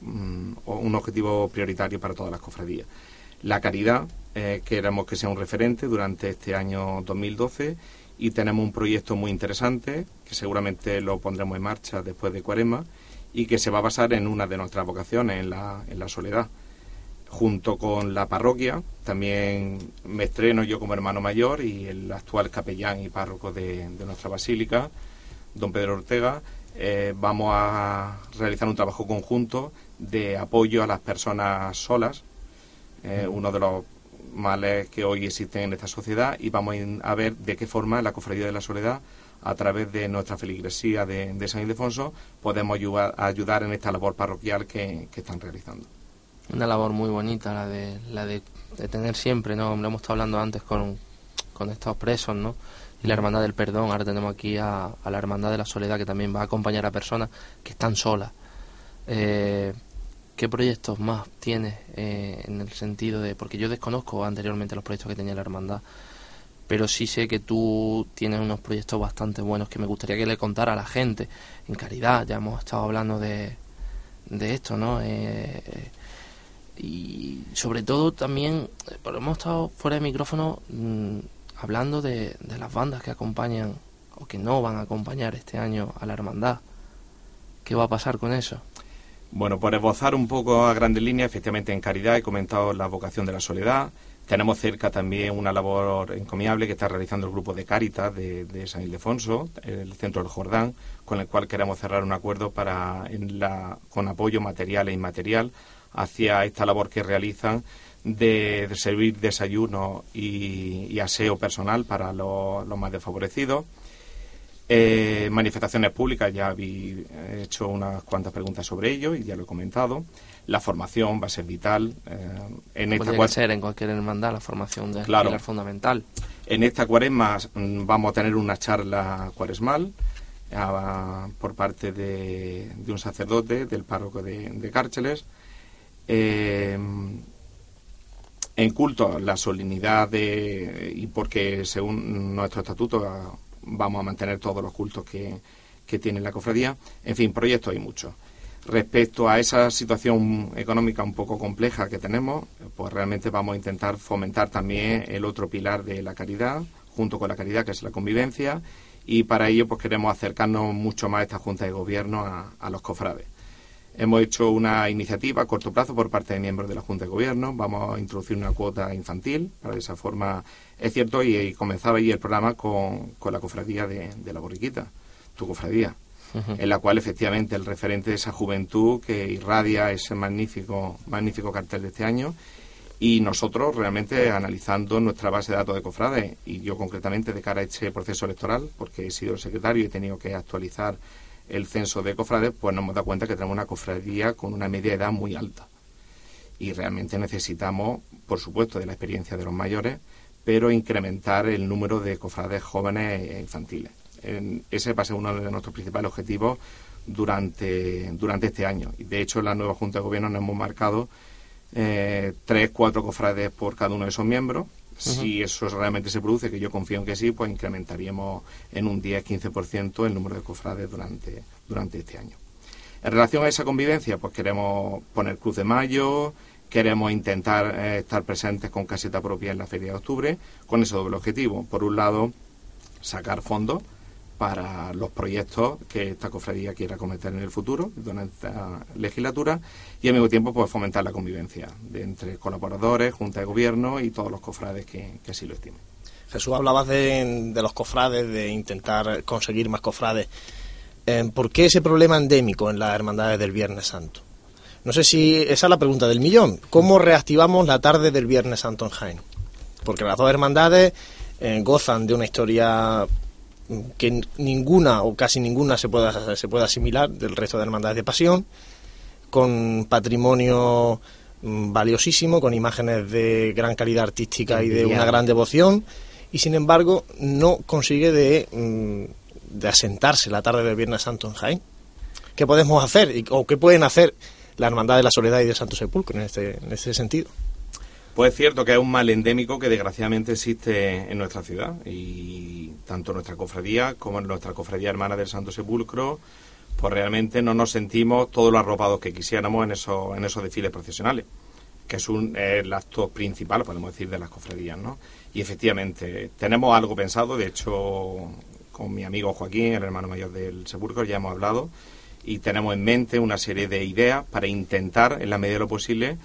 mm, un objetivo prioritario para todas las cofradías. La caridad, eh, queremos que sea un referente durante este año 2012 y tenemos un proyecto muy interesante que seguramente lo pondremos en marcha después de Cuaresma y que se va a basar en una de nuestras vocaciones, en la, en la soledad. Junto con la parroquia, también me estreno yo como hermano mayor y el actual capellán y párroco de, de nuestra basílica, don Pedro Ortega, eh, vamos a realizar un trabajo conjunto de apoyo a las personas solas, eh, uno de los males que hoy existen en esta sociedad, y vamos a ver de qué forma la Cofradía de la Soledad, a través de nuestra feligresía de, San Ildefonso, podemos ayudar, ayudar en esta labor parroquial que, que están realizando. Una labor muy bonita la de la de, de tener siempre, ¿no? Lo hemos estado hablando antes con, con estos presos, ¿no? Y la Hermandad del Perdón. Ahora tenemos aquí a, a la Hermandad de la Soledad que también va a acompañar a personas que están solas. Eh, ¿Qué proyectos más tienes eh, en el sentido de.? Porque yo desconozco anteriormente los proyectos que tenía la Hermandad. Pero sí sé que tú tienes unos proyectos bastante buenos que me gustaría que le contara a la gente. En caridad, ya hemos estado hablando de, de esto, ¿no? Eh, y sobre todo también, pero hemos estado fuera de micrófono mm, hablando de, de las bandas que acompañan o que no van a acompañar este año a la hermandad. ¿Qué va a pasar con eso? Bueno, por esbozar un poco a grandes líneas, efectivamente en Caridad he comentado la vocación de la soledad. Tenemos cerca también una labor encomiable que está realizando el grupo de Cáritas de, San Ildefonso, el centro del Jordán, con el cual queremos cerrar un acuerdo para con apoyo material e inmaterial hacia esta labor que realizan de, servir desayuno y, aseo personal para los, más desfavorecidos. Eh, manifestaciones públicas, ya habí hecho unas cuantas preguntas sobre ello y ya lo he comentado la formación va a ser vital. Eh, en esta ser en cualquier hermandad la formación de claro. fundamental. En esta cuaresma mm, vamos a tener una charla cuaresmal por parte de, un sacerdote del párroco de, Cárceles. Eh, en culto, la solemnidad de, y porque según nuestro estatuto vamos a mantener todos los cultos que, que tiene la cofradía. En fin, proyectos hay muchos. Respecto a esa situación económica un poco compleja que tenemos, pues realmente vamos a intentar fomentar también el otro pilar de la caridad, junto con la caridad, que es la convivencia, y para ello pues queremos acercarnos mucho más a esta Junta de Gobierno a, los cofrades. Hemos hecho una iniciativa a corto plazo por parte de miembros de la Junta de Gobierno. Vamos a introducir una cuota infantil. Para de esa forma, es cierto, y, comenzaba ahí el programa con, la cofradía de, de la borriquita, tu cofradía en la cual efectivamente el referente de esa juventud que irradia ese magnífico, magnífico cartel de este año y nosotros realmente analizando nuestra base de datos de cofrades y yo concretamente de cara a este proceso electoral, porque he sido el secretario y he tenido que actualizar el censo de cofrades, pues nos hemos dado cuenta que tenemos una cofradía con una media edad muy alta. Y realmente necesitamos, por supuesto, de la experiencia de los mayores, pero incrementar el número de cofrades jóvenes e infantiles ese va a ser uno de nuestros principales objetivos durante, durante este año. Y de hecho, en la nueva Junta de Gobierno nos hemos marcado eh, tres, cuatro cofrades por cada uno de esos miembros. Si eso realmente se produce, que yo confío en que sí, pues incrementaríamos en un 10-15% el número de cofrades durante, durante este año. En relación a esa convivencia, pues queremos poner Cruz de Mayo, queremos intentar eh, estar presentes con caseta propia en la Feria de Octubre, con ese doble objetivo. Por un lado, sacar fondos para los proyectos que esta cofradía quiera cometer en el futuro, durante esta legislatura, y al mismo tiempo pues fomentar la convivencia de entre colaboradores, junta de gobierno y todos los cofrades que, así lo estimen. Jesús, hablabas de, los cofrades, de intentar conseguir más cofrades. Eh, ¿Por qué ese problema endémico en las hermandades del Viernes Santo? No sé si esa es la pregunta del millón. ¿Cómo reactivamos la tarde del Viernes Santo en Jaén? Porque las dos hermandades eh, gozan de una historia que ninguna o casi ninguna se pueda, se pueda asimilar del resto de hermandades de pasión, con patrimonio mm, valiosísimo, con imágenes de gran calidad artística y de una gran devoción, y sin embargo no consigue de, mm, de asentarse la tarde del Viernes Santo en Jaén. ¿Qué podemos hacer o qué pueden hacer la Hermandad de la Soledad y del Santo Sepulcro en este, en este sentido? Pues es cierto que es un mal endémico que desgraciadamente existe en nuestra ciudad. Y tanto nuestra cofradía como nuestra cofradía hermana del Santo Sepulcro, pues realmente no nos sentimos todos los arropados que quisiéramos en esos, en esos desfiles procesionales, que es un, el acto principal, podemos decir, de las cofradías, ¿no? Y efectivamente, tenemos algo pensado, de hecho, con mi amigo Joaquín, el hermano mayor del Sepulcro, ya hemos hablado. Y tenemos en mente una serie de ideas para intentar, en la medida de lo posible,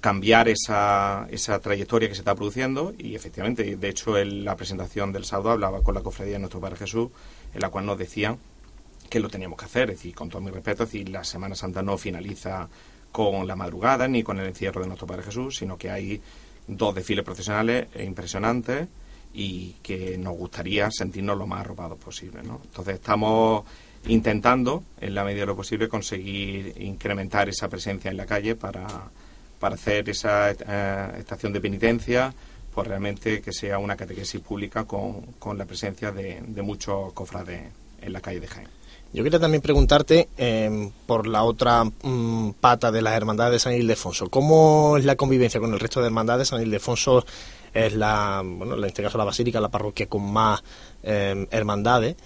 cambiar esa, esa trayectoria que se está produciendo y efectivamente, de hecho, en la presentación del sábado hablaba con la cofradía de nuestro Padre Jesús, en la cual nos decían que lo teníamos que hacer, es decir, con todo mi respeto, es decir, la Semana Santa no finaliza con la madrugada ni con el encierro de nuestro Padre Jesús, sino que hay dos desfiles profesionales impresionantes y que nos gustaría sentirnos lo más arropados posible. ¿no? Entonces estamos intentando, en la medida de lo posible, conseguir incrementar esa presencia en la calle para para hacer esa eh, estación de penitencia, pues realmente que sea una catequesis pública con, con la presencia de, muchos cofrades en la calle de Jaén. Yo quería también preguntarte em, por la otra mm, pata de las hermandades de San Ildefonso. ¿Cómo es la convivencia con el resto de hermandades? San Ildefonso es la, bueno, en este caso la Basílica, la parroquia con más eh, hermandades,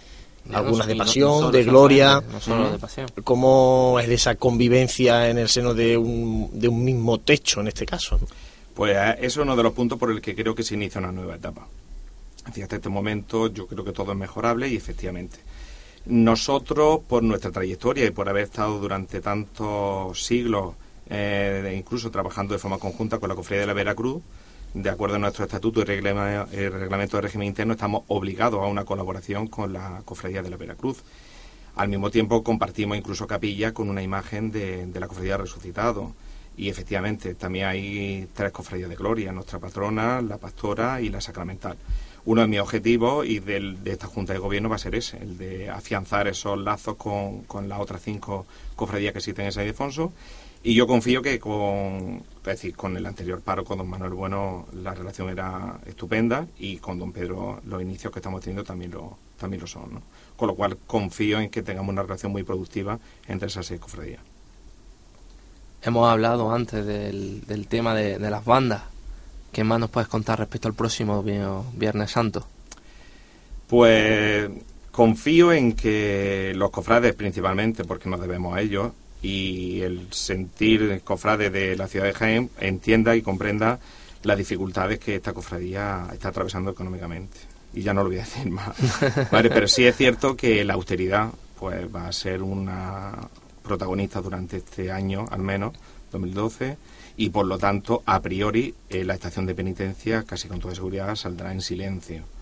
algunas de pasión, de gloria, ¿cómo es esa convivencia en el seno de un, de un mismo techo en este caso? Pues eh, eso es uno de los puntos por el que creo que se inicia una nueva etapa. Hasta este momento yo creo que todo es mejorable y efectivamente. Nosotros, por nuestra trayectoria y por haber estado durante tantos siglos, eh, incluso trabajando de forma conjunta con la Cofradía de la Veracruz, de acuerdo a nuestro estatuto y reglamento de régimen interno, estamos obligados a una colaboración con la Cofradía de la Veracruz. Al mismo tiempo compartimos incluso capilla con una imagen de, la Cofradía Resucitado. Y efectivamente, también hay tres cofradías de gloria, nuestra patrona, la pastora y la sacramental. Uno de mis objetivos y de esta Junta de Gobierno va a ser ese, el de afianzar esos lazos con, con las otras cinco cofradías que existen en San Ildefonso y yo confío que con, decir, con el anterior paro con don Manuel Bueno la relación era estupenda y con don Pedro los inicios que estamos teniendo también lo, también lo son. ¿no? Con lo cual confío en que tengamos una relación muy productiva entre esas seis cofradías. Hemos hablado antes del, del tema de, de, las bandas. ¿Qué más nos puedes contar respecto al próximo Viernes Santo? Pues confío en que los cofrades principalmente, porque nos debemos a ellos, y el sentir cofrade de la ciudad de Jaén entienda y comprenda las dificultades que esta cofradía está atravesando económicamente. Y ya no lo voy a decir más. [LAUGHS] pero sí es cierto que la austeridad pues va a ser una protagonista durante este año, al menos, 2012, y por lo tanto, a priori, eh, la estación de penitencia, casi con toda seguridad, saldrá en silencio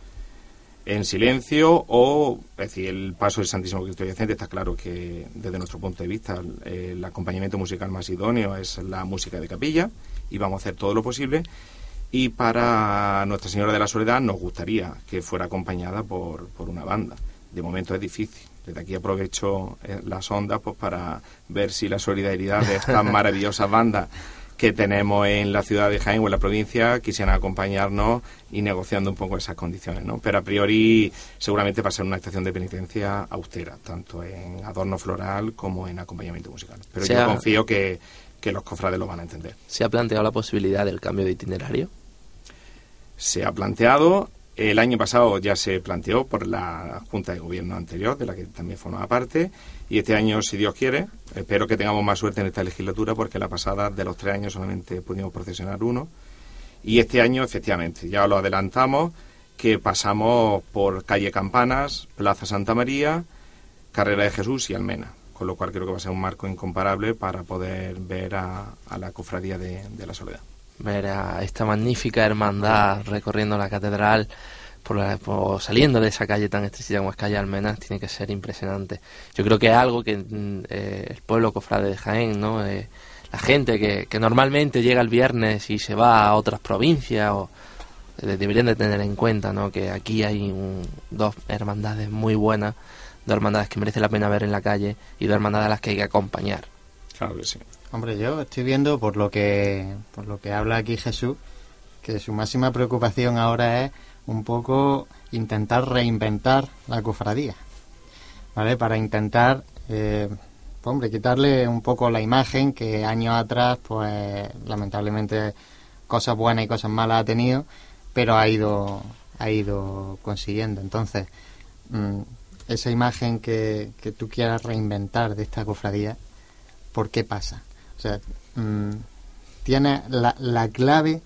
en silencio o, es decir, el paso del Santísimo Cristo Yacente está claro que desde nuestro punto de vista el, acompañamiento musical más idóneo es la música de capilla y vamos a hacer todo lo posible y para Nuestra Señora de la Soledad nos gustaría que fuera acompañada por, por una banda. De momento es difícil. Desde aquí aprovecho eh, las ondas pues, para ver si la solidaridad de estas [LAUGHS] maravillosas bandas que tenemos en la ciudad de Jaén o en la provincia quisieran acompañarnos y negociando un poco esas condiciones, ¿no? Pero a priori seguramente va a ser una estación de penitencia austera, tanto en adorno floral como en acompañamiento musical. Pero yo confío que, que los cofrades lo van a entender. ¿Se ha planteado la posibilidad del cambio de itinerario? Se ha planteado, el año pasado ya se planteó por la Junta de Gobierno anterior, de la que también formaba parte, y este año, si Dios quiere, espero que tengamos más suerte en esta legislatura porque la pasada de los tres años solamente pudimos procesionar uno. Y este año, efectivamente, ya lo adelantamos, que pasamos por calle Campanas, Plaza Santa María, Carrera de Jesús y Almena. Con lo cual creo que va a ser un marco incomparable para poder ver a, la cofradía de, la Soledad. Ver a esta magnífica hermandad recorriendo la catedral por, saliendo de esa calle tan estrechita como es calle Almenas tiene que ser impresionante. Yo creo que es algo que mm, eh, el pueblo cofrade de Jaén, ¿no? Eh, la gente que, que, normalmente llega el viernes y se va a otras provincias o eh, deberían de tener en cuenta, ¿no? Que aquí hay dos hermandades muy buenas, dos hermandades que merece la pena ver en la calle y dos hermandades a las que hay que acompañar. Claro que sí. Hombre, yo estoy viendo por lo que por lo que habla aquí Jesús que su máxima preocupación ahora es un poco intentar reinventar la cofradía, ¿vale? Para intentar, eh, hombre, quitarle un poco la imagen que años atrás, pues lamentablemente cosas buenas y cosas malas ha tenido, pero ha ido, ha ido consiguiendo. Entonces, mm, esa imagen que, que tú quieras reinventar de esta cofradía, ¿por qué pasa? O sea, mm, tiene la, la clave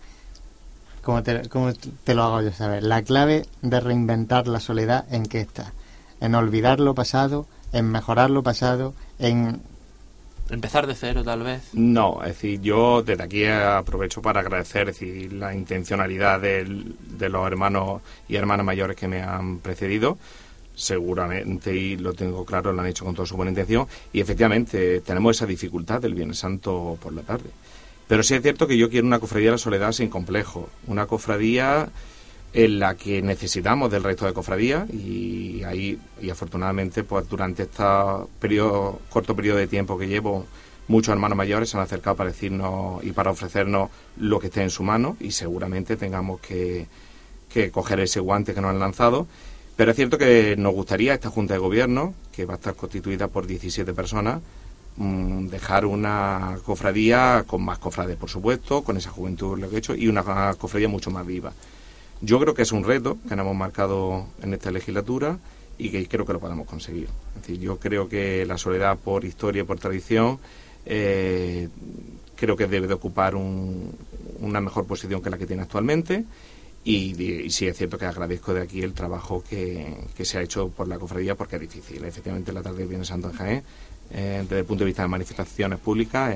como te, lo hago yo saber? La clave de reinventar la soledad, ¿en qué está? En olvidar lo pasado, en mejorar lo pasado, en... Empezar de cero, tal vez. No, es decir, yo desde aquí aprovecho para agradecer decir, la intencionalidad de los hermanos y hermanas mayores que me han precedido seguramente, y lo tengo claro, lo han hecho con toda su buena intención, y efectivamente tenemos esa dificultad del Viernes Santo por la tarde. Pero sí es cierto que yo quiero una cofradía de la soledad sin complejo, una cofradía en la que necesitamos del resto de cofradías y ahí y afortunadamente pues durante este periodo, corto periodo de tiempo que llevo muchos hermanos mayores se han acercado para decirnos y para ofrecernos lo que esté en su mano y seguramente tengamos que, que coger ese guante que nos han lanzado. Pero es cierto que nos gustaría esta Junta de Gobierno, que va a estar constituida por 17 personas, dejar una cofradía con más cofrades, por supuesto, con esa juventud lo que he hecho, y una cofradía mucho más viva. Yo creo que es un reto que nos hemos marcado en esta legislatura y que creo que lo podemos conseguir. Es decir, yo creo que la soledad por historia y por tradición eh, creo que debe de ocupar una mejor posición que la que tiene actualmente y, sí es cierto que agradezco de aquí el trabajo que, se ha hecho por la cofradía porque es difícil. Efectivamente, la tarde de Viernes Santo Jaén, eh, desde el punto de vista de manifestaciones públicas,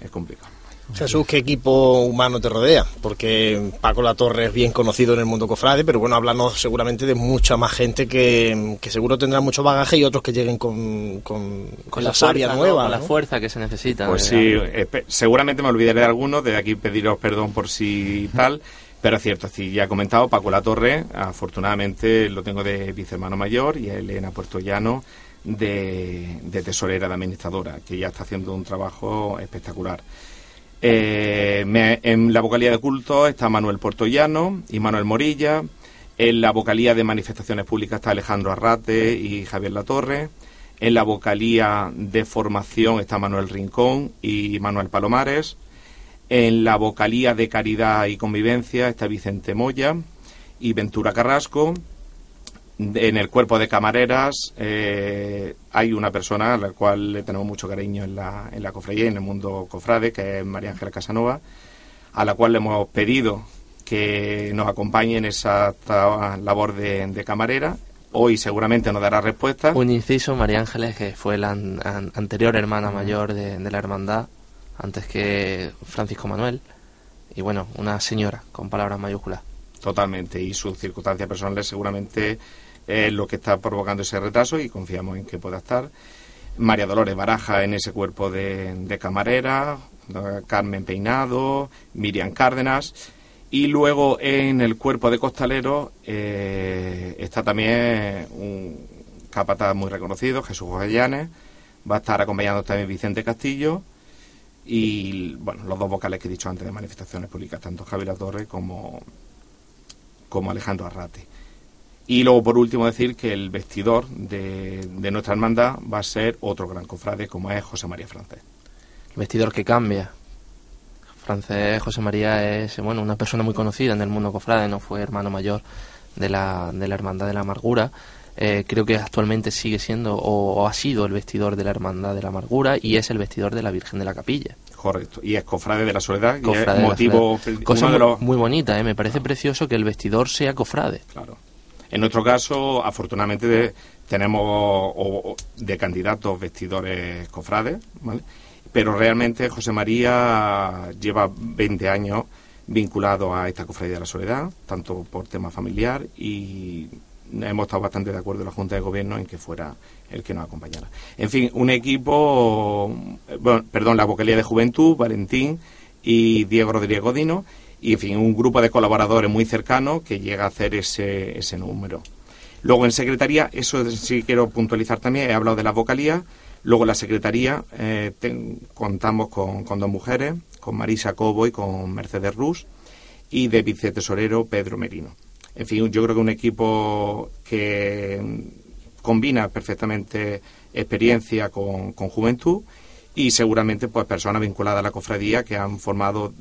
es complicado. Jesús, ¿qué equipo humano te rodea? Porque Paco La Torre es bien conocido en el mundo cofrade, pero bueno, hablamos seguramente de mucha más gente que, seguro tendrá mucho bagaje y otros que lleguen con, con, la, sabia nueva. Con la fuerza que se necesita. Pues sí, seguramente me olvidaré de algunos, de aquí pediros perdón por si tal. Pero es cierto, sí, ya he comentado, Paco La Torre, afortunadamente lo tengo de vicehermano mayor y Elena Puerto Llano de, de tesorera, de administradora, que ya está haciendo un trabajo espectacular. Eh, en la vocalía de culto está Manuel Portollano y Manuel Morilla. En la vocalía de manifestaciones públicas está Alejandro Arrate y Javier Latorre. En la vocalía de formación está Manuel Rincón y Manuel Palomares. En la vocalía de caridad y convivencia está Vicente Moya y Ventura Carrasco en el cuerpo de camareras eh, hay una persona a la cual le tenemos mucho cariño en la, en la cofradía y en el mundo cofrade, que es María Ángela Casanova, a la cual le hemos pedido que nos acompañe en esa labor de, camarera. Hoy seguramente nos dará respuesta. Un inciso, María Ángeles, que fue la anterior hermana mayor de, de la hermandad, antes que Francisco Manuel. Y bueno, una señora, con palabras mayúsculas. Totalmente, y sus circunstancias personales seguramente es lo que está provocando ese retraso y confiamos en que pueda estar. María Dolores Baraja en ese cuerpo de, camarera, Carmen Peinado, Miriam Cárdenas. Y luego en el cuerpo de costalero eh, está también un capataz muy reconocido, Jesús Jovellanes. Va a estar acompañando también Vicente Castillo y bueno, los dos vocales que he dicho antes de manifestaciones públicas, tanto Javier Torre como, como Alejandro Arrate. Y luego, por último, decir que el vestidor de, nuestra hermandad va a ser otro gran cofrade, como es José María Francés. El vestidor que cambia. Francés José María es bueno una persona muy conocida en el mundo cofrade, no fue hermano mayor de la, de la Hermandad de la Amargura. Eh, creo que actualmente sigue siendo o, ha sido el vestidor de la Hermandad de la Amargura y es el vestidor de la Virgen de la Capilla. Correcto, y es cofrade de la Soledad, y es motivo... Cosa muy bonita, ¿eh? me parece precioso que el vestidor sea cofrade. Claro. En nuestro caso, afortunadamente, tenemos de candidatos vestidores cofrades, pero realmente José María lleva 20 años vinculado a esta cofradía de la soledad, tanto por tema familiar y hemos estado bastante de acuerdo en la Junta de Gobierno en que fuera el que nos acompañara. En fin, un equipo, perdón, la vocalía de Juventud, Valentín y Diego Rodríguez Godino, y en fin, un grupo de colaboradores muy cercanos que llega a hacer ese, ese número. Luego en secretaría, eso sí quiero puntualizar también, he hablado de la vocalía, luego en la secretaría eh, contamos con, con, dos mujeres, con Marisa Cobo y con Mercedes Rus, y de vicetesorero Pedro Merino. En fin, yo creo que un equipo que combina perfectamente experiencia con, con juventud y seguramente pues personas vinculadas a la cofradía que han formado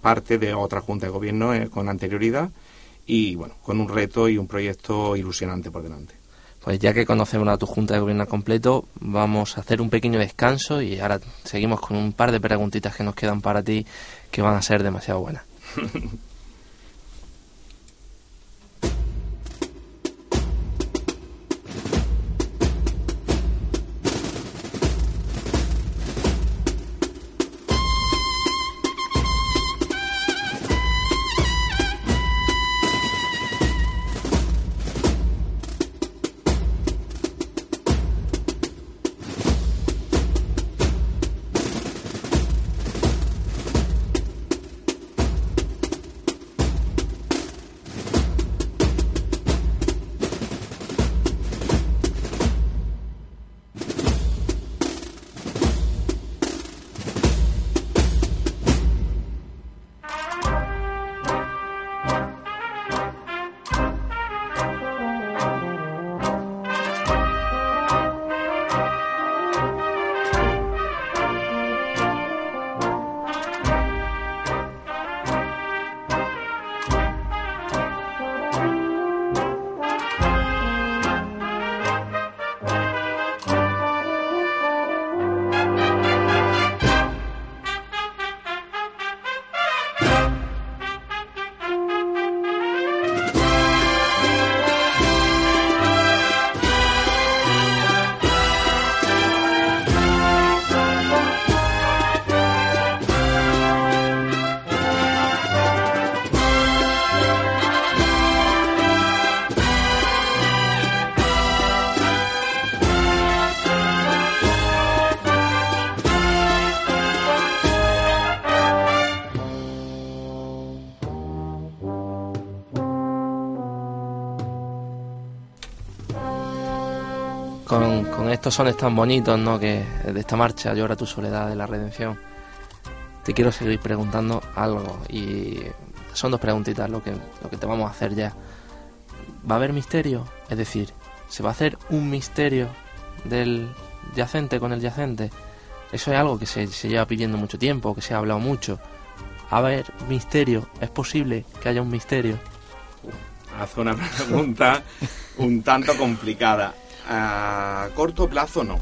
parte de otra junta de gobierno eh, con anterioridad y bueno, con un reto y un proyecto ilusionante por delante. Pues ya que conocemos a tu junta de gobierno completo, vamos a hacer un pequeño descanso y ahora seguimos con un par de preguntitas que nos quedan para ti que van a ser demasiado buenas. [LAUGHS] con, con estos sones tan bonitos, ¿no? Que de esta marcha llora tu soledad de la redención. Te quiero seguir preguntando algo y son dos preguntitas lo que, lo que te vamos a hacer ya. ¿Va a haber misterio? Es decir, ¿se va a hacer un misterio del yacente con el yacente? Eso es algo que se, se lleva pidiendo mucho tiempo, que se ha hablado mucho. ¿Va a haber misterio? ¿Es posible que haya un misterio? Hace una pregunta un tanto complicada. A corto plazo no.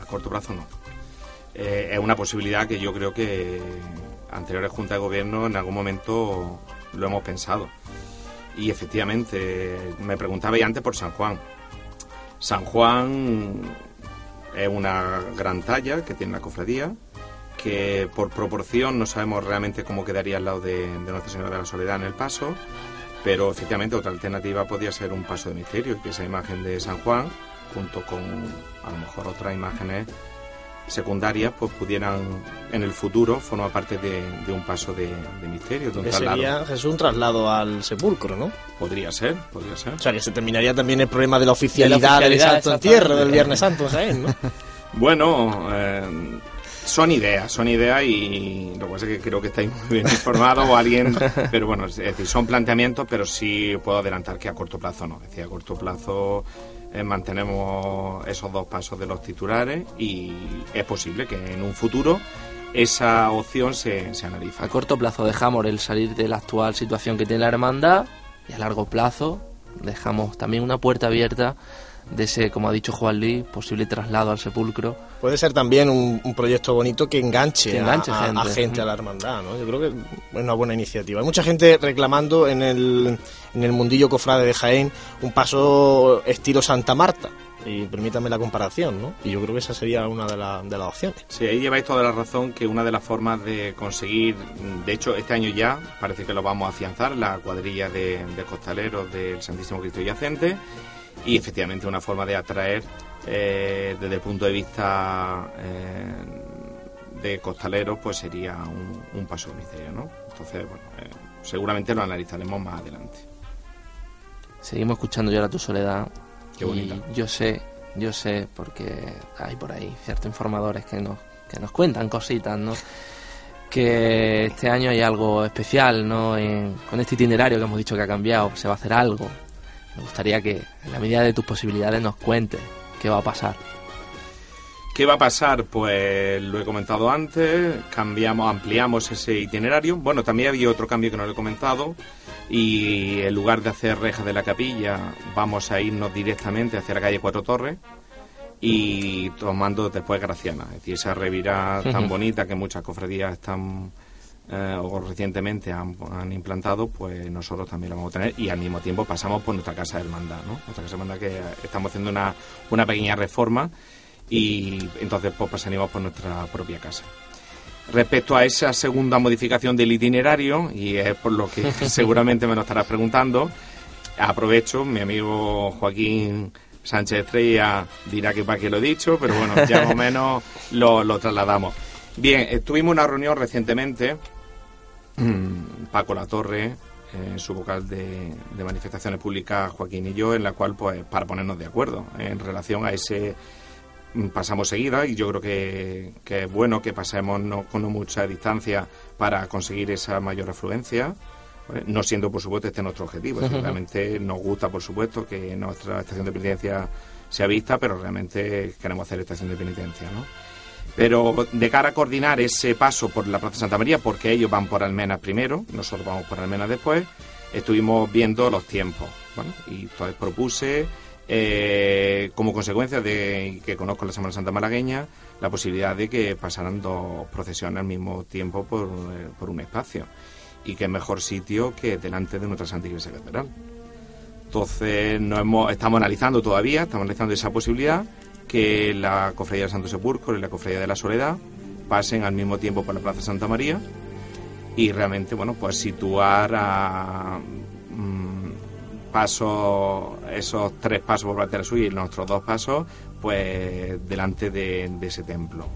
A corto plazo no. Eh, es una posibilidad que yo creo que anteriores juntas de gobierno en algún momento lo hemos pensado. Y efectivamente, me preguntabais antes por San Juan. San Juan es una gran talla que tiene la cofradía, que por proporción no sabemos realmente cómo quedaría al lado de, de Nuestra Señora de la Soledad en el paso, pero efectivamente otra alternativa podría ser un paso de misterio, que esa imagen de San Juan, junto con a lo mejor otras imágenes secundarias, pues pudieran en el futuro formar parte de, de un paso de, de misterio, de un Que sería Jesús un traslado al sepulcro, ¿no? Podría ser, podría ser. O sea, que se terminaría también el problema de la oficialidad, del oficialidad, Santo exactamente. Entierro, del Viernes Santo Jaén, ¿no? [LAUGHS] Bueno, eh, son ideas, son ideas y lo que pasa es que creo que estáis muy bien informados o alguien, [LAUGHS] pero bueno, es decir, son planteamientos, pero sí puedo adelantar que a corto plazo no. Es decir, a corto plazo eh, mantenemos esos dos pasos de los titulares y es posible que en un futuro esa opción se, se analice. A corto plazo dejamos el salir de la actual situación que tiene la hermandad y a largo plazo dejamos también una puerta abierta de ese, como ha dicho Juan Luis, posible traslado al sepulcro. Puede ser también un, un proyecto bonito que enganche, Que enganche a, a- gente. a gente a la hermandad, ¿no? Yo creo que es una buena iniciativa. Hay mucha gente reclamando en el, en el mundillo cofrade de Jaén un paso estilo Santa Marta. Y permítame la comparación, ¿no? Y yo creo que esa sería una de, la- de las opciones. Sí, ahí lleváis toda la razón que una de las formas de conseguir, de hecho este año ya parece que lo vamos a afianzar, la cuadrilla de, de costaleros del Santísimo Cristo Yacente y efectivamente una forma de atraer eh, desde el punto de vista eh, de costaleros pues sería un, un paso de misterio, ¿no? Entonces, bueno, eh, seguramente lo analizaremos más adelante. Seguimos escuchando Llora tu soledad. Qué y bonita. yo sé, yo sé, porque hay por ahí ciertos informadores que nos, que nos cuentan cositas, ¿no? Que este año hay algo especial, ¿no? En- con este itinerario que hemos dicho que ha cambiado, se va a hacer algo. Me gustaría que, en la medida de tus posibilidades, nos cuentes qué va a pasar. ¿Qué va a pasar? Pues lo he comentado antes, cambiamos, ampliamos ese itinerario. Bueno, también había otro cambio que no lo he comentado y en lugar de hacer rejas de la capilla, vamos a irnos directamente hacia la calle Cuatro Torres y tomando después Graciana. Es decir, esa revirada tan bonita que muchas cofradías están eh, o recientemente han, han implantado, pues nosotros también la vamos a tener y al mismo tiempo pasamos por nuestra casa de hermandad, ¿no? Nuestra casa de hermandad que estamos haciendo una, una pequeña reforma y entonces pues pasaríamos por nuestra propia casa. Respecto a esa segunda modificación del itinerario, y es por lo que [LAUGHS] seguramente me lo estarás preguntando, aprovecho, mi amigo Joaquín Sánchez Estrella dirá que para qué lo he dicho, pero bueno, ya más o [LAUGHS] menos lo, lo trasladamos. Bien, eh, tuvimos una reunión recientemente, Paco Latorre, eh, su vocal de, de manifestaciones públicas, Joaquín y yo, en la cual, pues, para ponernos de acuerdo en relación a ese mm, pasamos seguida y yo creo que, que es bueno que pasemos no, con no mucha distancia para conseguir esa mayor afluencia, ¿vale? no siendo por supuesto este nuestro objetivo. [LAUGHS] Realmente nos gusta por supuesto que nuestra estación de penitencia sea vista, pero realmente queremos hacer estación de penitencia, ¿no? Pero de cara a coordinar ese paso por la Plaza Santa María, porque ellos van por Almenas primero, nosotros vamos por Almenas después, estuvimos viendo los tiempos. ¿vale? Y entonces propuse, eh, como consecuencia de que conozco la Semana Santa malagueña, la posibilidad de que pasaran dos procesiones al mismo tiempo por, eh, por un espacio. Y qué mejor sitio que delante de nuestra Santa Iglesia Catedral. Entonces no hemos, estamos analizando todavía, estamos analizando esa posibilidad que la Cofradía del Santo Sepulcro y la Cofradía de la Soledad pasen al mismo tiempo por la Plaza Santa María y realmente, bueno, pues situar a mm, pasos, esos tres pasos por Plaza de la Suya y nuestros dos pasos, pues delante de, de ese templo.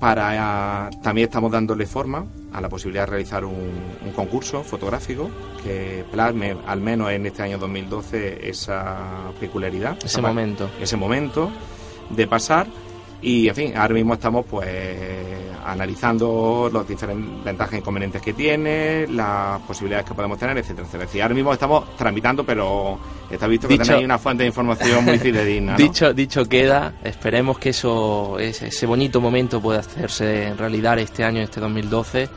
Para también estamos dándole forma a la posibilidad de realizar un, un concurso fotográfico que plasme, al menos en este año 2012, esa peculiaridad. Ese esa- momento. Ese momento de pasar. Y, en fin, ahora mismo estamos pues analizando los diferentes ventajas e inconvenientes que tiene, las posibilidades que podemos tener, etcétera, etcétera. Es decir, ahora mismo estamos tramitando, pero está visto que Dicho- tenéis una fuente de información muy fidedigna, ¿no? Dicho, dicho queda, esperemos que eso, ese, bonito momento pueda hacerse realidad este año, este 2012.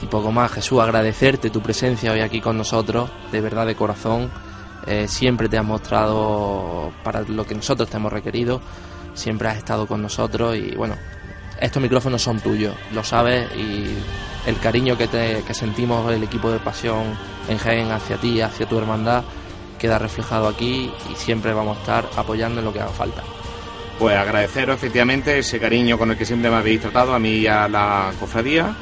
Y poco más, Jesús, agradecerte tu presencia hoy aquí con nosotros, de verdad, de corazón. Eh, siempre te has mostrado para lo que nosotros te hemos requerido, siempre has estado con nosotros y bueno, estos micrófonos son tuyos, lo sabes y el cariño que, te, que sentimos el equipo de pasión en Jaén hacia ti, hacia tu hermandad, queda reflejado aquí y siempre vamos a estar apoyando en lo que haga falta. Pues agradeceros efectivamente ese cariño con el que siempre me habéis tratado a mí y a la cofradía.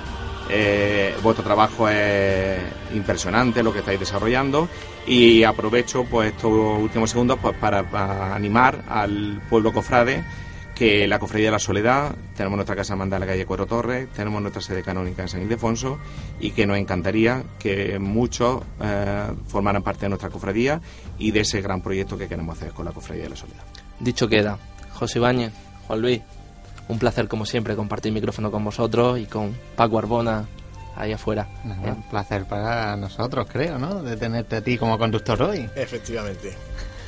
Eh, vuestro trabajo es impresionante lo que estáis desarrollando y aprovecho pues estos últimos segundos pues para, animar al pueblo cofrade que la Cofradía de la Soledad, tenemos nuestra casa mandada en la calle Cuatro Torres, tenemos nuestra sede canónica en San Ildefonso y que nos encantaría que muchos eh, formaran parte de nuestra cofradía y de ese gran proyecto que queremos hacer con la Cofradía de la Soledad. Dicho queda, José Ibáñez, Juan Luis, un placer como siempre compartir micrófono con vosotros y con Paco Arbona ahí afuera. Nada, Un placer para nosotros, creo, ¿no? De tenerte a ti como conductor hoy. Efectivamente.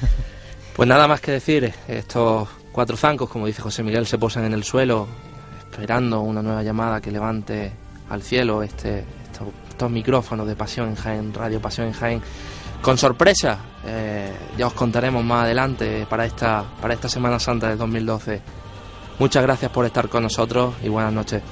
[LAUGHS] Pues nada más que decir, estos cuatro zancos, como dice José Miguel, se posan en el suelo, esperando una nueva llamada que levante al cielo este, estos, estos micrófonos de Pasión en Jaén, Radio Pasión en Jaén. Con sorpresa, eh, ya os contaremos más adelante para esta, para esta Semana Santa del 2012. Muchas gracias por estar con nosotros y buenas noches.